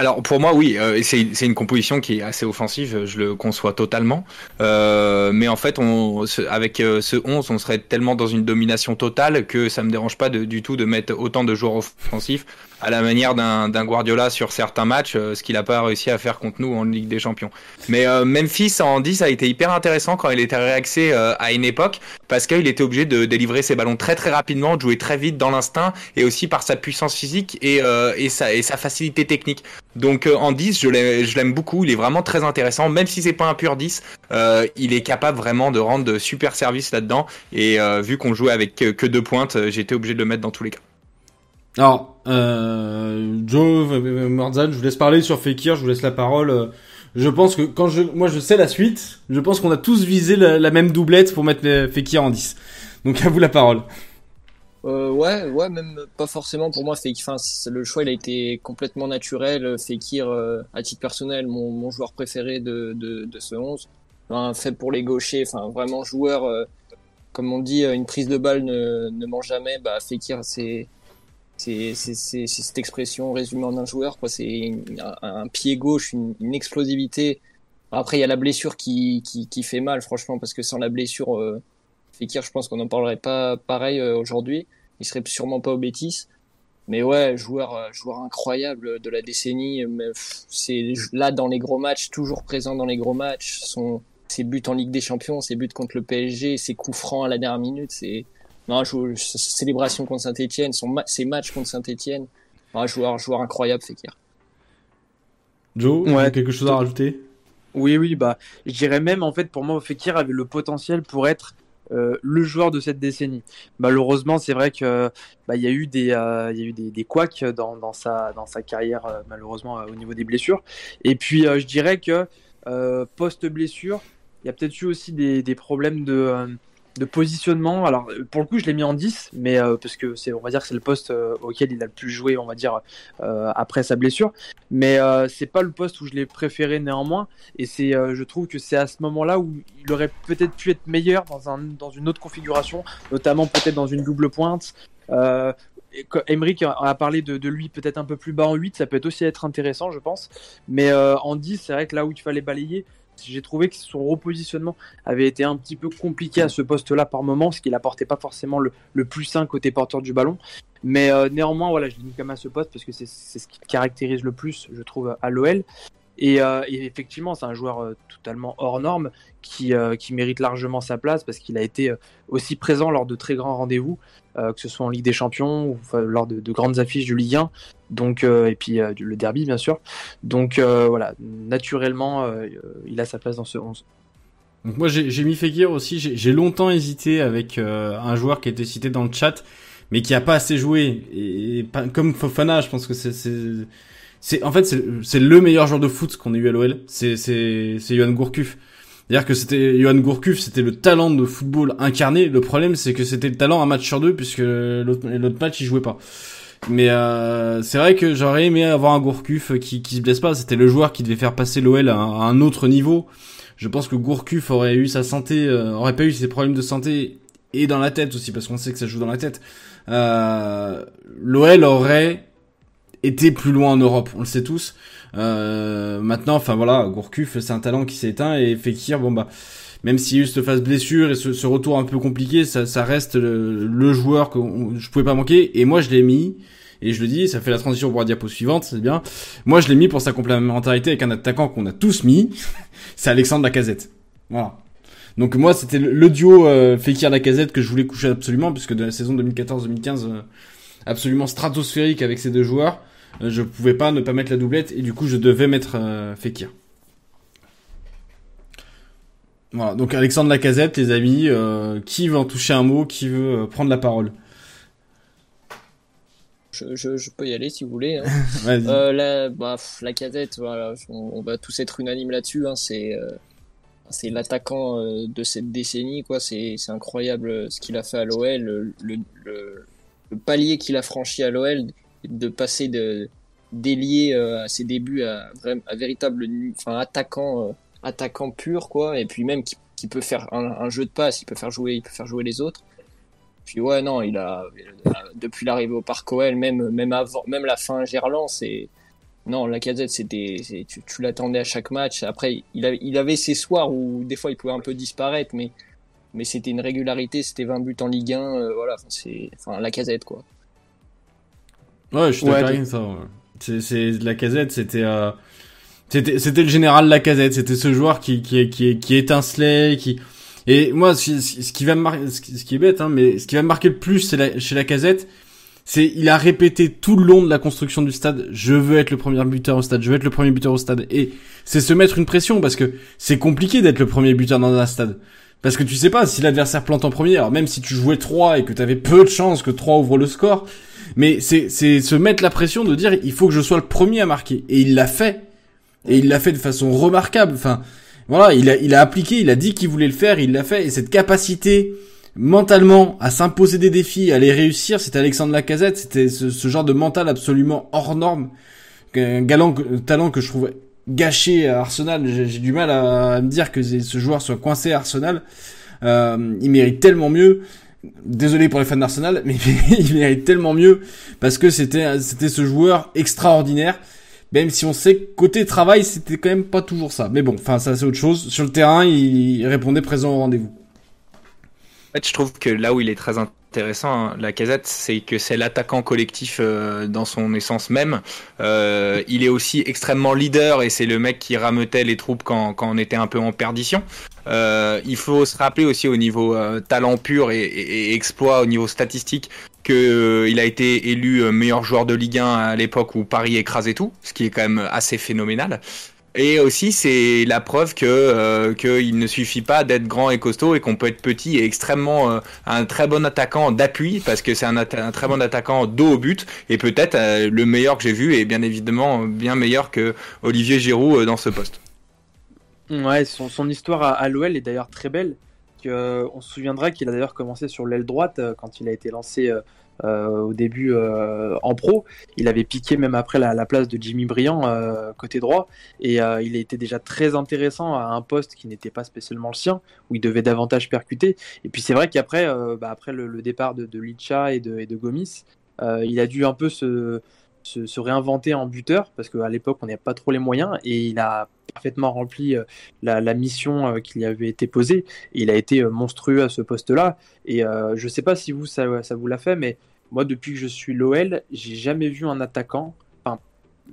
alors pour moi oui, euh, c'est une composition qui est assez offensive, je le conçois totalement. Euh, mais en fait, on, avec euh, ce 11, on serait tellement dans une domination totale que ça me dérange pas du tout de mettre autant de joueurs offensifs à la manière d'un Guardiola sur certains matchs, euh, ce qu'il n'a pas réussi à faire contre nous en Ligue des Champions. Mais euh, Memphis en 10 a été hyper intéressant quand il était réaxé euh, à une époque parce qu'il était obligé de délivrer ses ballons très très rapidement, de jouer très vite dans l'instinct et aussi par sa puissance physique et, et, sa, facilité technique. Donc en 10, je l'aime beaucoup, il est vraiment très intéressant, même si c'est pas un pur 10, euh, il est capable vraiment de rendre de super services là-dedans. Et euh, vu qu'on jouait avec que deux pointes, j'étais obligé de le mettre dans tous les cas. Alors, euh, Joe, Morzan, je vous laisse parler sur Fekir, je vous laisse la parole. Je pense que quand je, moi je sais la suite, je pense qu'on a tous visé la, même doublette pour mettre Fekir en 10. Donc à vous la parole. Euh, ouais, ouais, même pas forcément pour moi. Fekir, enfin, le choix il a été complètement naturel. Fekir, euh, à titre personnel, mon, mon joueur préféré de, de, de ce 11. Enfin, fait pour les gauchers, enfin vraiment joueur. Euh, comme on dit, une prise de balle ne, ne jamais. Bah Fekir, c'est c'est cette expression résumée en un joueur quoi c'est un, pied gauche une, une, explosivité après il y a la blessure qui, qui, qui fait mal franchement parce que sans la blessure euh, Fekir je pense qu'on n'en parlerait pas pareil euh, aujourd'hui il serait sûrement pas au Bétis mais ouais, joueur, euh, joueur incroyable de la décennie. C'est là dans les gros matchs, toujours présent dans les gros matchs. Son, ses buts en Ligue des Champions, ses buts contre le PSG, ses coups francs à la dernière minute, c'est non, célébration contre Saint-Etienne, ses matchs contre Saint-Etienne. Un joueur, joueur incroyable, Fekir. Joe, ouais, quelque chose à rajouter? Oui, oui, bah, je dirais même, en fait, pour moi, Fekir avait le potentiel pour être euh, le joueur de cette décennie. Malheureusement, c'est vrai que bah, il y a eu des euh, il y a eu des, des couacs dans, dans, sa dans sa carrière euh, malheureusement au niveau des blessures. Et puis je dirais que post blessure, il y a peut-être eu aussi des, des problèmes de de positionnement. Alors pour le coup, je l'ai mis en 10, mais euh, parce que c'est, on va dire c'est le poste euh, auquel il a le plus joué, on va dire euh, après sa blessure. Mais c'est pas le poste où je l'ai préféré néanmoins. Et c'est, je trouve que c'est à ce moment-là où il aurait peut-être pu être meilleur dans un dans une autre configuration, notamment peut-être dans une double pointe. Euh, Emric a parlé de, de lui peut-être un peu plus bas en 8, ça peut aussi être intéressant, je pense. Mais en 10, c'est vrai que là où il fallait balayer, j'ai trouvé que son repositionnement avait été un petit peu compliqué à ce poste-là par moment, ce qu'il apportait pas forcément le, plus sain côté porteur du ballon. Mais euh, néanmoins, voilà, je l'ai mis quand même à ce poste parce que c'est ce qui caractérise le plus, je trouve, à l'OL. Et, euh, et, effectivement, c'est un joueur euh, totalement hors norme qui, qui mérite largement sa place parce qu'il a été aussi présent lors de très grands rendez-vous, que ce soit en Ligue des Champions ou lors de, de, grandes affiches du Ligue 1. Donc, euh, et puis euh, le derby, bien sûr. Donc euh, voilà, naturellement, il a sa place dans ce 11. Donc moi j'ai mis Fekir aussi, j'ai longtemps hésité avec un joueur qui était cité dans le chat, mais qui a pas assez joué. Et, comme Fofana, je pense que c'est c'est en fait c'est le meilleur joueur de foot qu'on ait eu à l'OL, c'est c'est c'est Johan Gourcuff. C'est-à-dire que c'était Johan Gourcuff, c'était le talent de football incarné. Le problème c'est que c'était le talent un match sur deux puisque l'autre match il jouait pas. Mais euh, c'est vrai que j'aurais aimé avoir un Gourcuff qui, qui se blesse pas. C'était le joueur qui devait faire passer l'OL à, un autre niveau. Je pense que Gourcuff aurait eu sa santé, euh, aurait pas eu ses problèmes de santé et dans la tête aussi, parce qu'on sait que ça joue dans la tête. Euh, L'OL aurait été plus loin en Europe, on le sait tous. Euh, maintenant, enfin voilà, Gourcuff, c'est un talent qui s'est éteint et Fekir, bon bah même s'il y a eu cette phase blessure et ce, retour un peu compliqué, ça, ça reste le, joueur que je pouvais pas manquer. Et moi, je l'ai mis. Et je le dis, ça fait la transition pour la diapo suivante, c'est bien. Moi, je l'ai mis pour sa complémentarité avec un attaquant qu'on a tous mis. c'est Alexandre Lacazette. Voilà. Donc moi, c'était le, duo euh, Fekir Lacazette que je voulais coucher absolument, puisque de la saison 2014-2015, euh, absolument stratosphérique avec ces deux joueurs, euh, je pouvais pas ne pas mettre la doublette et du coup, je devais mettre euh, Fekir. Voilà, donc Alexandre Lacazette, les amis, euh, qui veut en toucher un mot, qui veut euh, prendre la parole? Je, je, peux y aller si vous voulez. Hein. euh, la, bah, Lacazette, voilà, on, va tous être unanimes là-dessus. Hein, c'est euh, c'est l'attaquant euh, de cette décennie, quoi. C'est incroyable ce qu'il a fait à l'OL, le, le, le, palier qu'il a franchi à l'OL, de passer de délier à ses débuts à, à véritable, enfin attaquant attaquant pur, quoi, et puis même qui, qui peut faire un, jeu de passe, il peut faire jouer, il peut faire jouer les autres. Puis ouais, non, il a depuis l'arrivée au Parc OL, même même avant, même la fin Gerland, c'est non, la casette, c'était tu, tu l'attendais à chaque match. Après, il, avait, il avait ses soirs où des fois il pouvait un peu disparaître, mais mais c'était une régularité, c'était 20 buts en Ligue 1, euh, voilà, c'est enfin la casette quoi. Ouais, je suis d'accord ça. C'est la casette, c'était euh, c'était, c'était le général Lacazette, c'était ce joueur qui, qui, qui, qui étincelait, qui, et moi, ce, qui va me marquer, ce qui est bête, hein, mais ce qui va me marquer le plus, c'est la, chez Lacazette, c'est, il a répété tout le long de la construction du stade, je veux être le premier buteur au stade, je veux être le premier buteur au stade, et c'est se mettre une pression, parce que c'est compliqué d'être le premier buteur dans un stade. Parce que tu sais pas si l'adversaire plante en premier, alors même si tu jouais 3 et que tu avais peu de chances que 3 ouvre le score, mais c'est, c'est se mettre la pression de dire, il faut que je sois le premier à marquer. Et il l'a fait et il l'a fait de façon remarquable. Enfin, voilà, il a, il a appliqué, il a dit qu'il voulait le faire, il l'a fait. Et cette capacité mentalement à s'imposer des défis, à les réussir, c'était Alexandre Lacazette. C'était ce, genre de mental absolument hors norme, un galant talent que je trouvais gâché à Arsenal. J'ai du mal à, me dire que ce joueur soit coincé à Arsenal. Euh, il mérite tellement mieux. Désolé pour les fans d'Arsenal, mais il mérite tellement mieux parce que c'était c'était ce joueur extraordinaire même si on sait que côté travail, c'était quand même pas toujours ça. Mais bon, enfin, ça c'est autre chose. Sur le terrain, il répondait présent au rendez-vous. En fait, je trouve que là où il est très intéressant, hein, la casette, c'est que c'est l'attaquant collectif euh, dans son essence même. Euh, il est aussi extrêmement leader et c'est le mec qui rameutait les troupes quand, quand on était un peu en perdition. Euh, il faut se rappeler aussi au niveau talent pur et, et, exploit, au niveau statistique, que euh, a été élu meilleur joueur de Ligue 1 à l'époque où Paris écrasait tout, ce qui est quand même assez phénoménal. Et aussi, c'est la preuve que euh, qu'il ne suffit pas d'être grand et costaud et qu'on peut être petit et extrêmement euh, un très bon attaquant d'appui parce que c'est un, très bon attaquant dos au but et peut-être euh, le meilleur que j'ai vu et bien évidemment bien meilleur que Olivier Giroud dans ce poste. Ouais, son, son histoire à, à l'OL est d'ailleurs très belle. Que, on se souviendra qu'il a d'ailleurs commencé sur l'aile droite quand il a été lancé euh, au début euh, en pro. Il avait piqué même après la, la place de Jimmy Briand euh, côté droit et il était déjà très intéressant à un poste qui n'était pas spécialement le sien où il devait davantage percuter. Et puis c'est vrai qu'après bah, le, départ de, de Licha et de Gomis, il a dû un peu se, se, réinventer en buteur parce qu'à l'époque on n'avait pas trop les moyens et il a parfaitement rempli la, la mission qui lui avait été posée. Et il a été monstrueux à ce poste-là. Et euh, je ne sais pas si vous ça, ça vous l'a fait, mais moi, depuis que je suis l'OL, j'ai jamais vu un attaquant. Enfin,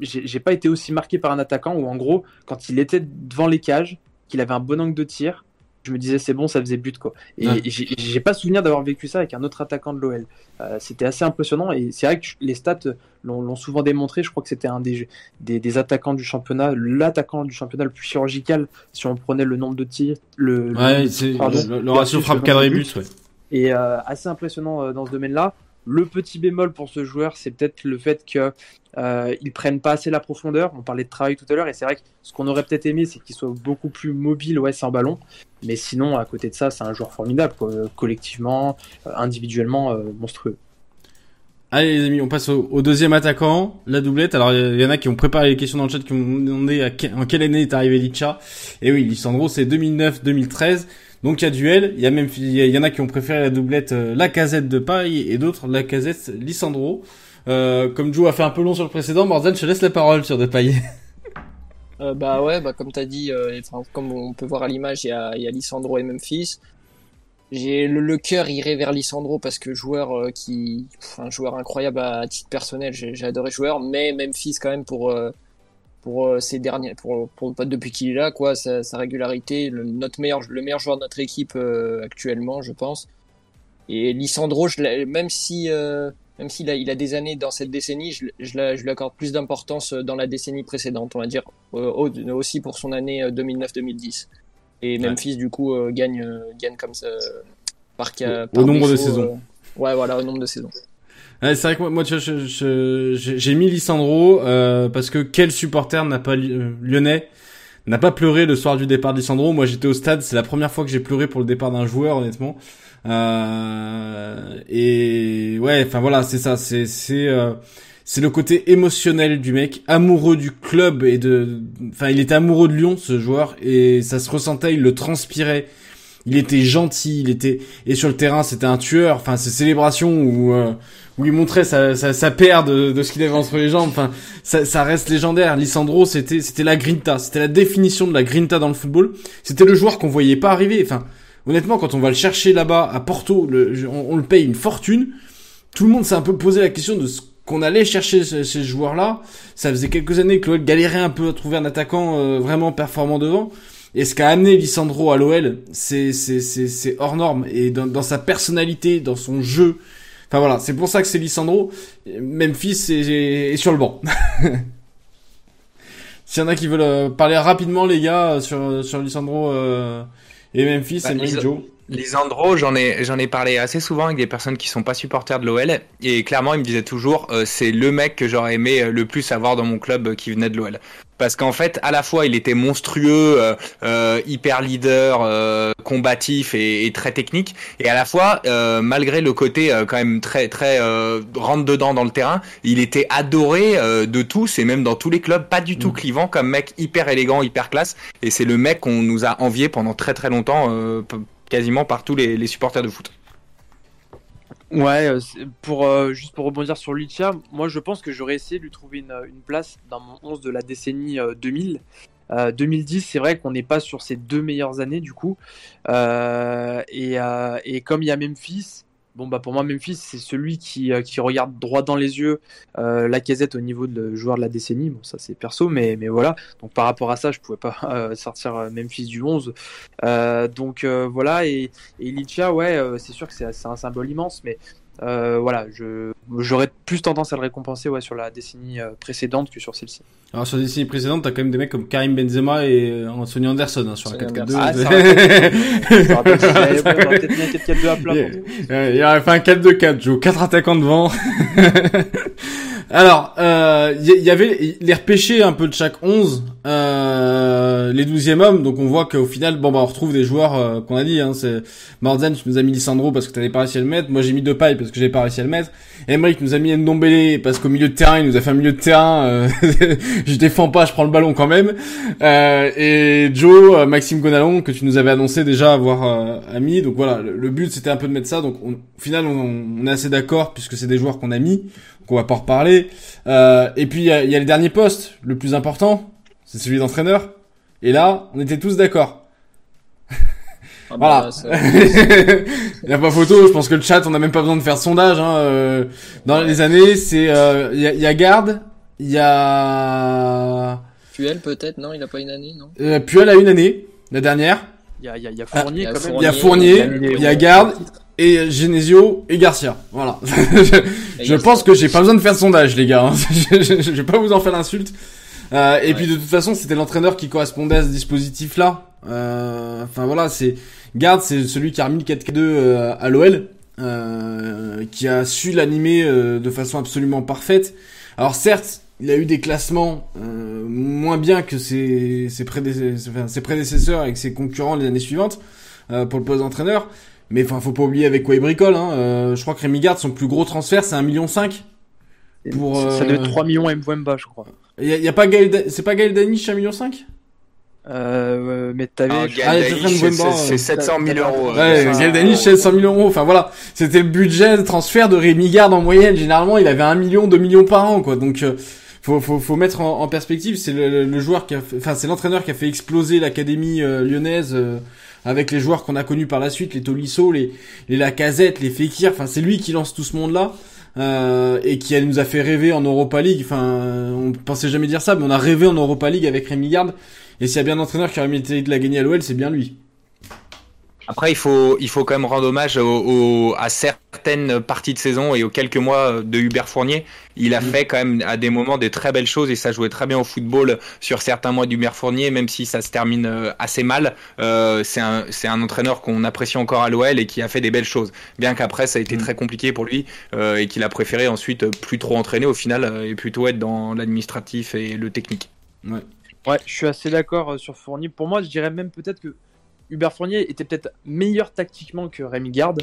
j'ai pas été aussi marqué par un attaquant où, en gros, quand il était devant les cages, qu'il avait un bon angle de tir, je me disais c'est bon, ça faisait but quoi. Et ouais. j'ai pas souvenir d'avoir vécu ça avec un autre attaquant de l'OL. Euh, c'était assez impressionnant et c'est vrai que les stats l'ont souvent démontré. Je crois que c'était un des, des, des, attaquants du championnat, l'attaquant du championnat le plus chirurgical si on prenait le nombre de tirs, le, ouais, le, pardon, le, le ratio frappe cadré but. Ouais. Et euh, assez impressionnant euh, dans ce domaine-là. Le petit bémol pour ce joueur, c'est peut-être le fait qu'il euh, prenne pas assez la profondeur. On parlait de travail tout à l'heure, et c'est vrai que ce qu'on aurait peut-être aimé, c'est qu'il soit beaucoup plus mobile ouais, sans ballon. Mais sinon, à côté de ça, c'est un joueur formidable, collectivement, euh, individuellement, euh, monstrueux. Allez les amis, on passe au, deuxième attaquant, la doublette. Alors il y en a qui ont préparé les questions dans le chat, qui m'ont demandé que, en quelle année est arrivé Licha. Et oui, Lissandro, c'est 2009-2013. Donc il y a duel, il y a même il y en a qui ont préféré la doublette euh, la casette de paille et d'autres la casette Lissandro. Euh, comme Joe a fait un peu long sur le précédent, Mordan, je te laisse la parole sur de paille. Euh, bah ouais, bah comme t'as dit, euh, comme on peut voir à l'image, il y a, y a Lissandro et Memphis. J'ai le, le cœur irait vers Lissandro parce que joueur euh, qui, un joueur incroyable à, à titre personnel, j'ai adoré joueur, mais Memphis quand même pour pour euh, ces derniers, pour, pour, pour depuis qu'il est là, quoi, sa, sa régularité, le, notre meilleur, le meilleur joueur de notre équipe euh, actuellement, je pense. Et Lissandro, je même si euh, même s'il a, il a des années dans cette décennie, je, je, lui accorde plus d'importance dans la décennie précédente, on va dire, euh, aussi pour son année 2009-2010. Et Memphis, ouais. du coup, gagne, gagne comme ça, par, au, par au nombre de saisons. ouais, voilà, au nombre de saisons. Ouais, c'est vrai que moi, j'ai mis Lissandro euh, parce que quel supporter n'a pas euh, lyonnais n'a pas pleuré le soir du départ de Lissandro. Moi, j'étais au stade, c'est la première fois que j'ai pleuré pour le départ d'un joueur, honnêtement. Euh, et ouais, enfin voilà, c'est ça, c'est c'est euh, c'est le côté émotionnel du mec, amoureux du club et de, enfin, il était amoureux de Lyon, ce joueur, et ça se ressentait, il le transpirait il était gentil, il était et sur le terrain c'était un tueur. Enfin ces célébrations où euh, où il montrait sa sa, sa paire de, de ce qu'il avait entre les jambes. Enfin ça, ça reste légendaire. Lissandro c'était c'était la grinta, c'était la définition de la grinta dans le football. C'était le joueur qu'on voyait pas arriver. Enfin honnêtement quand on va le chercher là-bas à Porto, on, on, le paye une fortune. Tout le monde s'est un peu posé la question de ce qu'on allait chercher ces, ces joueurs-là. Ça faisait quelques années que l'OL galérait un peu à trouver un attaquant euh, vraiment performant devant. Et ce qu'a amené Lissandro à l'OL, c'est c'est hors norme et dans, dans, sa personnalité, dans son jeu. Enfin voilà, c'est pour ça que c'est Lissandro. Memphis est, est sur le banc. S'il y en a qui veulent euh, parler rapidement, les gars, sur sur Lissandro euh, et Memphis, bah, et Joe. Lisandro, j'en ai j'en ai parlé assez souvent avec des personnes qui sont pas supporters de l'OL et clairement ils me disaient toujours euh, c'est le mec que j'aurais aimé euh, le plus avoir dans mon club euh, qui venait de l'OL parce qu'en fait à la fois il était monstrueux, euh, euh, hyper leader, euh, combatif et, et, très technique. Et à la fois malgré le côté quand même très très rentre dedans dans le terrain, il était adoré de tous et même dans tous les clubs, pas du tout mmh. clivant comme mec hyper élégant, hyper classe. Et c'est le mec qu'on nous a envié pendant très très longtemps quasiment par tous les, supporters de foot. Ouais, pour euh, juste pour rebondir sur Lucia, moi je pense que j'aurais essayé de lui trouver une, place dans mon 11 de la décennie euh, 2000. Euh, 2010, c'est vrai qu'on n'est pas sur ces deux meilleures années du coup. Euh, euh, et, comme il y a Memphis, Bon, bah pour moi, Memphis, c'est celui qui, euh, regarde droit dans les yeux euh, la casette au niveau de joueur de la décennie. Bon, ça c'est perso, mais, voilà. Donc par rapport à ça, je pouvais pas euh, sortir Memphis du 11. Euh, donc voilà, et, et Licha, ouais, c'est sûr que c'est un symbole immense, mais euh, voilà, je j'aurais plus tendance à le récompenser ouais, sur la décennie euh, précédente que sur celle-ci. Alors sur la décennie précédente, t'as quand même des mecs comme Karim Benzema et euh, Anthony Anderson hein, sur la Anthony 4-4-2. Ah, ça peut-être mis un 4-4-2 à plat. il aurait fait un 4-2-4, Joe. 4 attaquants devant. Alors, euh, il y, y avait les repêchés un peu de chaque 11, euh, les 12e hommes. Donc on voit qu'au final, bon bah on retrouve des joueurs euh, qu'on a dit. Hein, c'est Mordzan, tu nous as mis Lissandro parce que t'avais pas réussi à le mettre. Moi j'ai mis Depay parce que j'ai pas réussi à le mettre. Emric nous a mis Ndombele parce qu'au milieu de terrain, il nous a fait un milieu de terrain. euh, je défends pas, je prends le ballon quand même. Euh, et Joe, euh, Maxime Gonalon que tu nous avais annoncé déjà avoir euh, mis. Donc voilà, le, but c'était un peu de mettre ça. Donc on- au final, on est assez d'accord puisque c'est des joueurs qu'on a mis. Donc on va pas reparler. Euh, et puis il y a, il y a le dernier poste, le plus important, c'est celui d'entraîneur. Et là, on était tous d'accord. Ah Voilà. bah, ça- il n'y a pas photo, je pense que le chat, on n'a même pas besoin de faire de sondage. Hein. euh, dans les années, c'est euh, il y, a, il y a Garde, il y a Puel peut-être, non Il a pas une année, non? Euh, Puel a une année, la dernière. Il y a, il y a, il y a Fournier il y a quand même. Il y a Fournier, Fournier, il y a il y a ouais, Garde et Genesio et Garcia. Voilà. je pense que j'ai pas besoin de faire de sondage, les gars. hein. je, je- je vais pas vous en faire l'insulte. Euh, et Ouais. puis de toute façon, c'était l'entraîneur qui correspondait à ce dispositif-là. Euh, Enfin voilà, c'est Garde, c'est celui qui a remis le 4K2 euh, à l'OL, euh, qui a su l'animer euh, de façon absolument parfaite. Alors certes, il a eu des classements euh, moins bien que ses, ses, ses prédécesseurs et que ses concurrents les années suivantes euh, pour le poste d'entraîneur. Mais enfin, faut pas oublier avec quoi il bricole. Hein. Euh, je crois que Rémi Garde, son plus gros transfert, c'est 1,5 million. pour, Ça- Ça euh, doit être 3 millions Mbemba, je crois. Il y, a- y a pas Gaël, Da- c'est pas Gaël Danish 1,5 million Euh, mais t'avais. Ah, Ah, c'est- Mbemba, c'est euh, 700 000 euros. Ouais, euh, Gaël Danish, euh, 700 000 euros. Enfin voilà, c'était le budget de transfert de Rémi Garde en moyenne. Généralement, il avait 1 million, 2 millions par an, quoi. Donc, euh, faut, faut, faut mettre en, en perspective. C'est le, le- le joueur qui a, fait- enfin, c'est l'entraîneur qui a fait exploser l'académie euh, lyonnaise euh, avec les joueurs qu'on a connus par la suite, les Tolisso, les, les Lacazette, les Fekir. Enfin, c'est lui qui lance tout ce monde-là. Euh, et qui nous a fait rêver en Europa League. Enfin, on pensait jamais dire ça, mais on a rêvé en Europa League avec Rémi Garde. Et s'il y a bien un entraîneur qui aurait mérité de la gagner à l'OL, c'est bien lui. Après, il faut, il faut quand même rendre hommage au, au- à certaines parties de saison et aux quelques mois de Hubert Fournier. Il a fait quand même à des moments des très belles choses et ça jouait très bien au football sur certains mois d'Hubert Fournier, même si ça se termine euh, assez mal. Euh, c'est un, c'est un entraîneur qu'on apprécie encore à l'OL et qui a fait des belles choses. Bien qu'après, ça a été Mm. très compliqué pour lui euh, et qu'il a préféré ensuite euh, plus trop entraîner au final euh, et plutôt être dans l'administratif et le technique. Ouais, je suis assez d'accord sur Fournier. Pour moi, je dirais même peut-être que Hubert Fournier était peut-être meilleur tactiquement que Rémi Garde,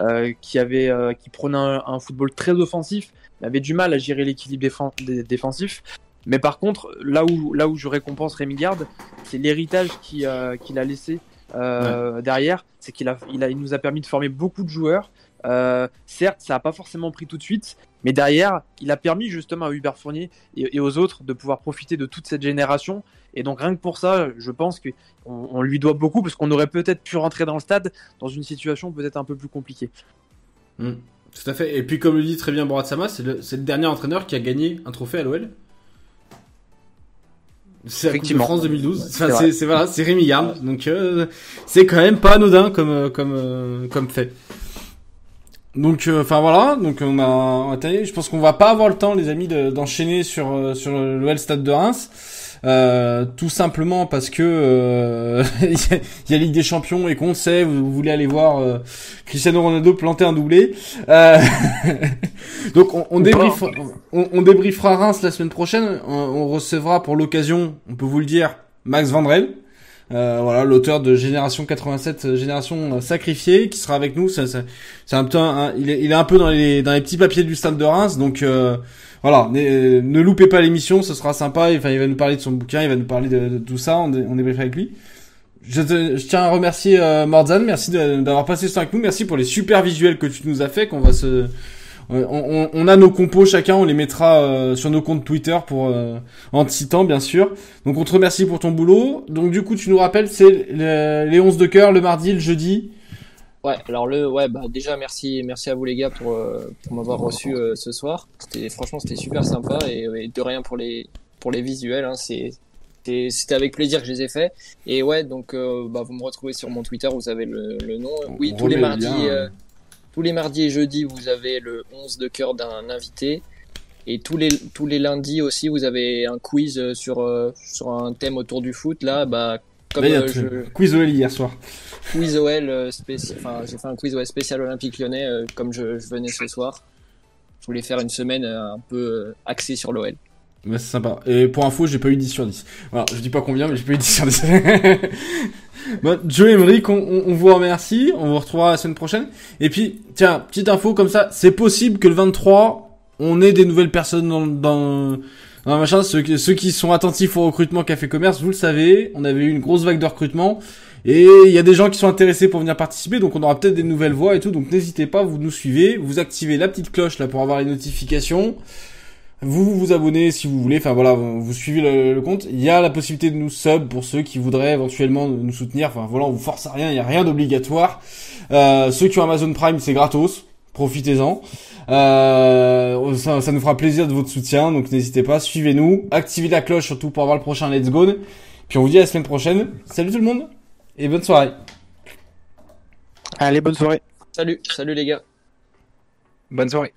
euh, qui avait, euh, qui prenait un, un football très offensif, mais avait du mal à gérer l'équilibre défen- dé- défensif. Mais par contre, là où, là où je récompense Rémi Garde, c'est l'héritage euh, qu'il a laissé derrière. C'est qu'il a, il a, il nous a permis de former beaucoup de joueurs. Certes, ça n'a pas forcément pris tout de suite, mais derrière, il a permis justement à Hubert Fournier et, et aux autres de pouvoir profiter de toute cette génération. Et donc rien que pour ça, je pense qu'on on lui doit beaucoup parce qu'on aurait peut-être pu rentrer dans le stade dans une situation peut-être un peu plus compliquée. Mm. Tout à fait. Et puis, comme le dit très bien Borat Sama, c'est le, dernier entraîneur qui a gagné un trophée à l'OL. C'est la Coupe de. France 2012. C'est Enfin, voilà, Rémi Garde. Donc, euh, c'est quand même pas anodin comme, euh, comme, euh, comme fait. Donc, euh, enfin voilà. Donc, on a, on a terminé. Je pense qu'on va pas avoir le temps, les amis, de- d'enchaîner sur, sur l'OL Stade de Reims. Euh, tout simplement parce que euh, il y, a- Ligue des Champions et qu'on sait, vous, vous voulez aller voir euh, Cristiano Ronaldo planter un doublé. Euh, donc on, on, débriefera, on, on débriefera Reims la semaine prochaine. On, on recevra pour l'occasion, on peut vous le dire, Max Vandrel. Euh, voilà, l'auteur de Génération 87, euh, Génération sacrifiée, qui sera avec nous. Ça, ça- c'est un peu, un- il, est, il est un peu dans les dans les petits papiers du stade de Reims, donc euh, voilà, ne, ne loupez pas l'émission, ce sera sympa. Enfin, il va nous parler de son bouquin, il va nous parler de, tout ça. On, dé, on avec lui. Je, te- je tiens à remercier euh, merci d'avoir passé ce temps avec nous, merci pour les super visuels que tu nous as fait, qu'on va se, on, on- on a nos compos chacun, on les mettra euh, sur nos comptes Twitter pour euh, en citant bien sûr. Donc on te remercie pour ton boulot. Donc du coup tu nous rappelles c'est le- les 11 de cœur le mardi, le jeudi, Ouais, alors le, ouais, bah déjà merci, merci à vous les gars pour, euh, pour m'avoir reçu euh, ce soir. C'était franchement c'était super sympa et, et de rien pour les pour les visuels. Hein, c'est c'était avec plaisir que je les ai faits. Et ouais, donc euh, bah, vous me retrouvez sur mon Twitter, vous avez le, le nom. Oui, On tous les mardis, euh, tous les mardis et jeudis, vous avez le 11 de cœur d'un invité. Et tous les tous les lundis aussi, vous avez un quiz sur euh, sur un thème autour du foot. Là, bah comme euh, je quiz OL hier soir. quiz OL euh, spécial, enfin j'ai fait un quiz OL spécial Olympique Lyonnais euh, comme je, je venais ce soir. Je voulais faire une semaine un peu axée sur l'OL. Ouais, c'est sympa. Et pour info, j'ai pas eu 10 sur 10. Voilà, je dis pas combien, mais j'ai pas eu 10 sur 10. bon, Joe on, on vous remercie. On vous retrouvera la semaine prochaine. Et puis, tiens, petite info comme ça, c'est possible que le 23, on ait des nouvelles personnes dans, dans, le machin. Ceux, qui- ceux qui sont attentifs au recrutement Café Commerce, vous le savez, on avait eu une grosse vague de recrutement. Et il y a des gens qui sont intéressés pour venir participer, donc on aura peut-être des nouvelles voix et tout. Donc n'hésitez pas, vous nous suivez, vous activez la petite cloche là pour avoir les notifications. Vous vous abonnez si vous voulez, enfin voilà, vous suivez le, le compte. Il y a la possibilité de nous sub pour ceux qui voudraient éventuellement nous soutenir. Enfin voilà, on vous force à rien, il y a rien d'obligatoire. Euh, ceux qui ont Amazon Prime, c'est gratos, profitez-en. Euh, ça, ça nous fera plaisir de votre soutien, donc n'hésitez pas, suivez-nous, activez la cloche surtout pour avoir le prochain Let's Go. Puis on vous dit à la semaine prochaine. Salut tout le monde et bonne soirée. Allez, bonne soirée. Salut, salut les gars. Bonne soirée.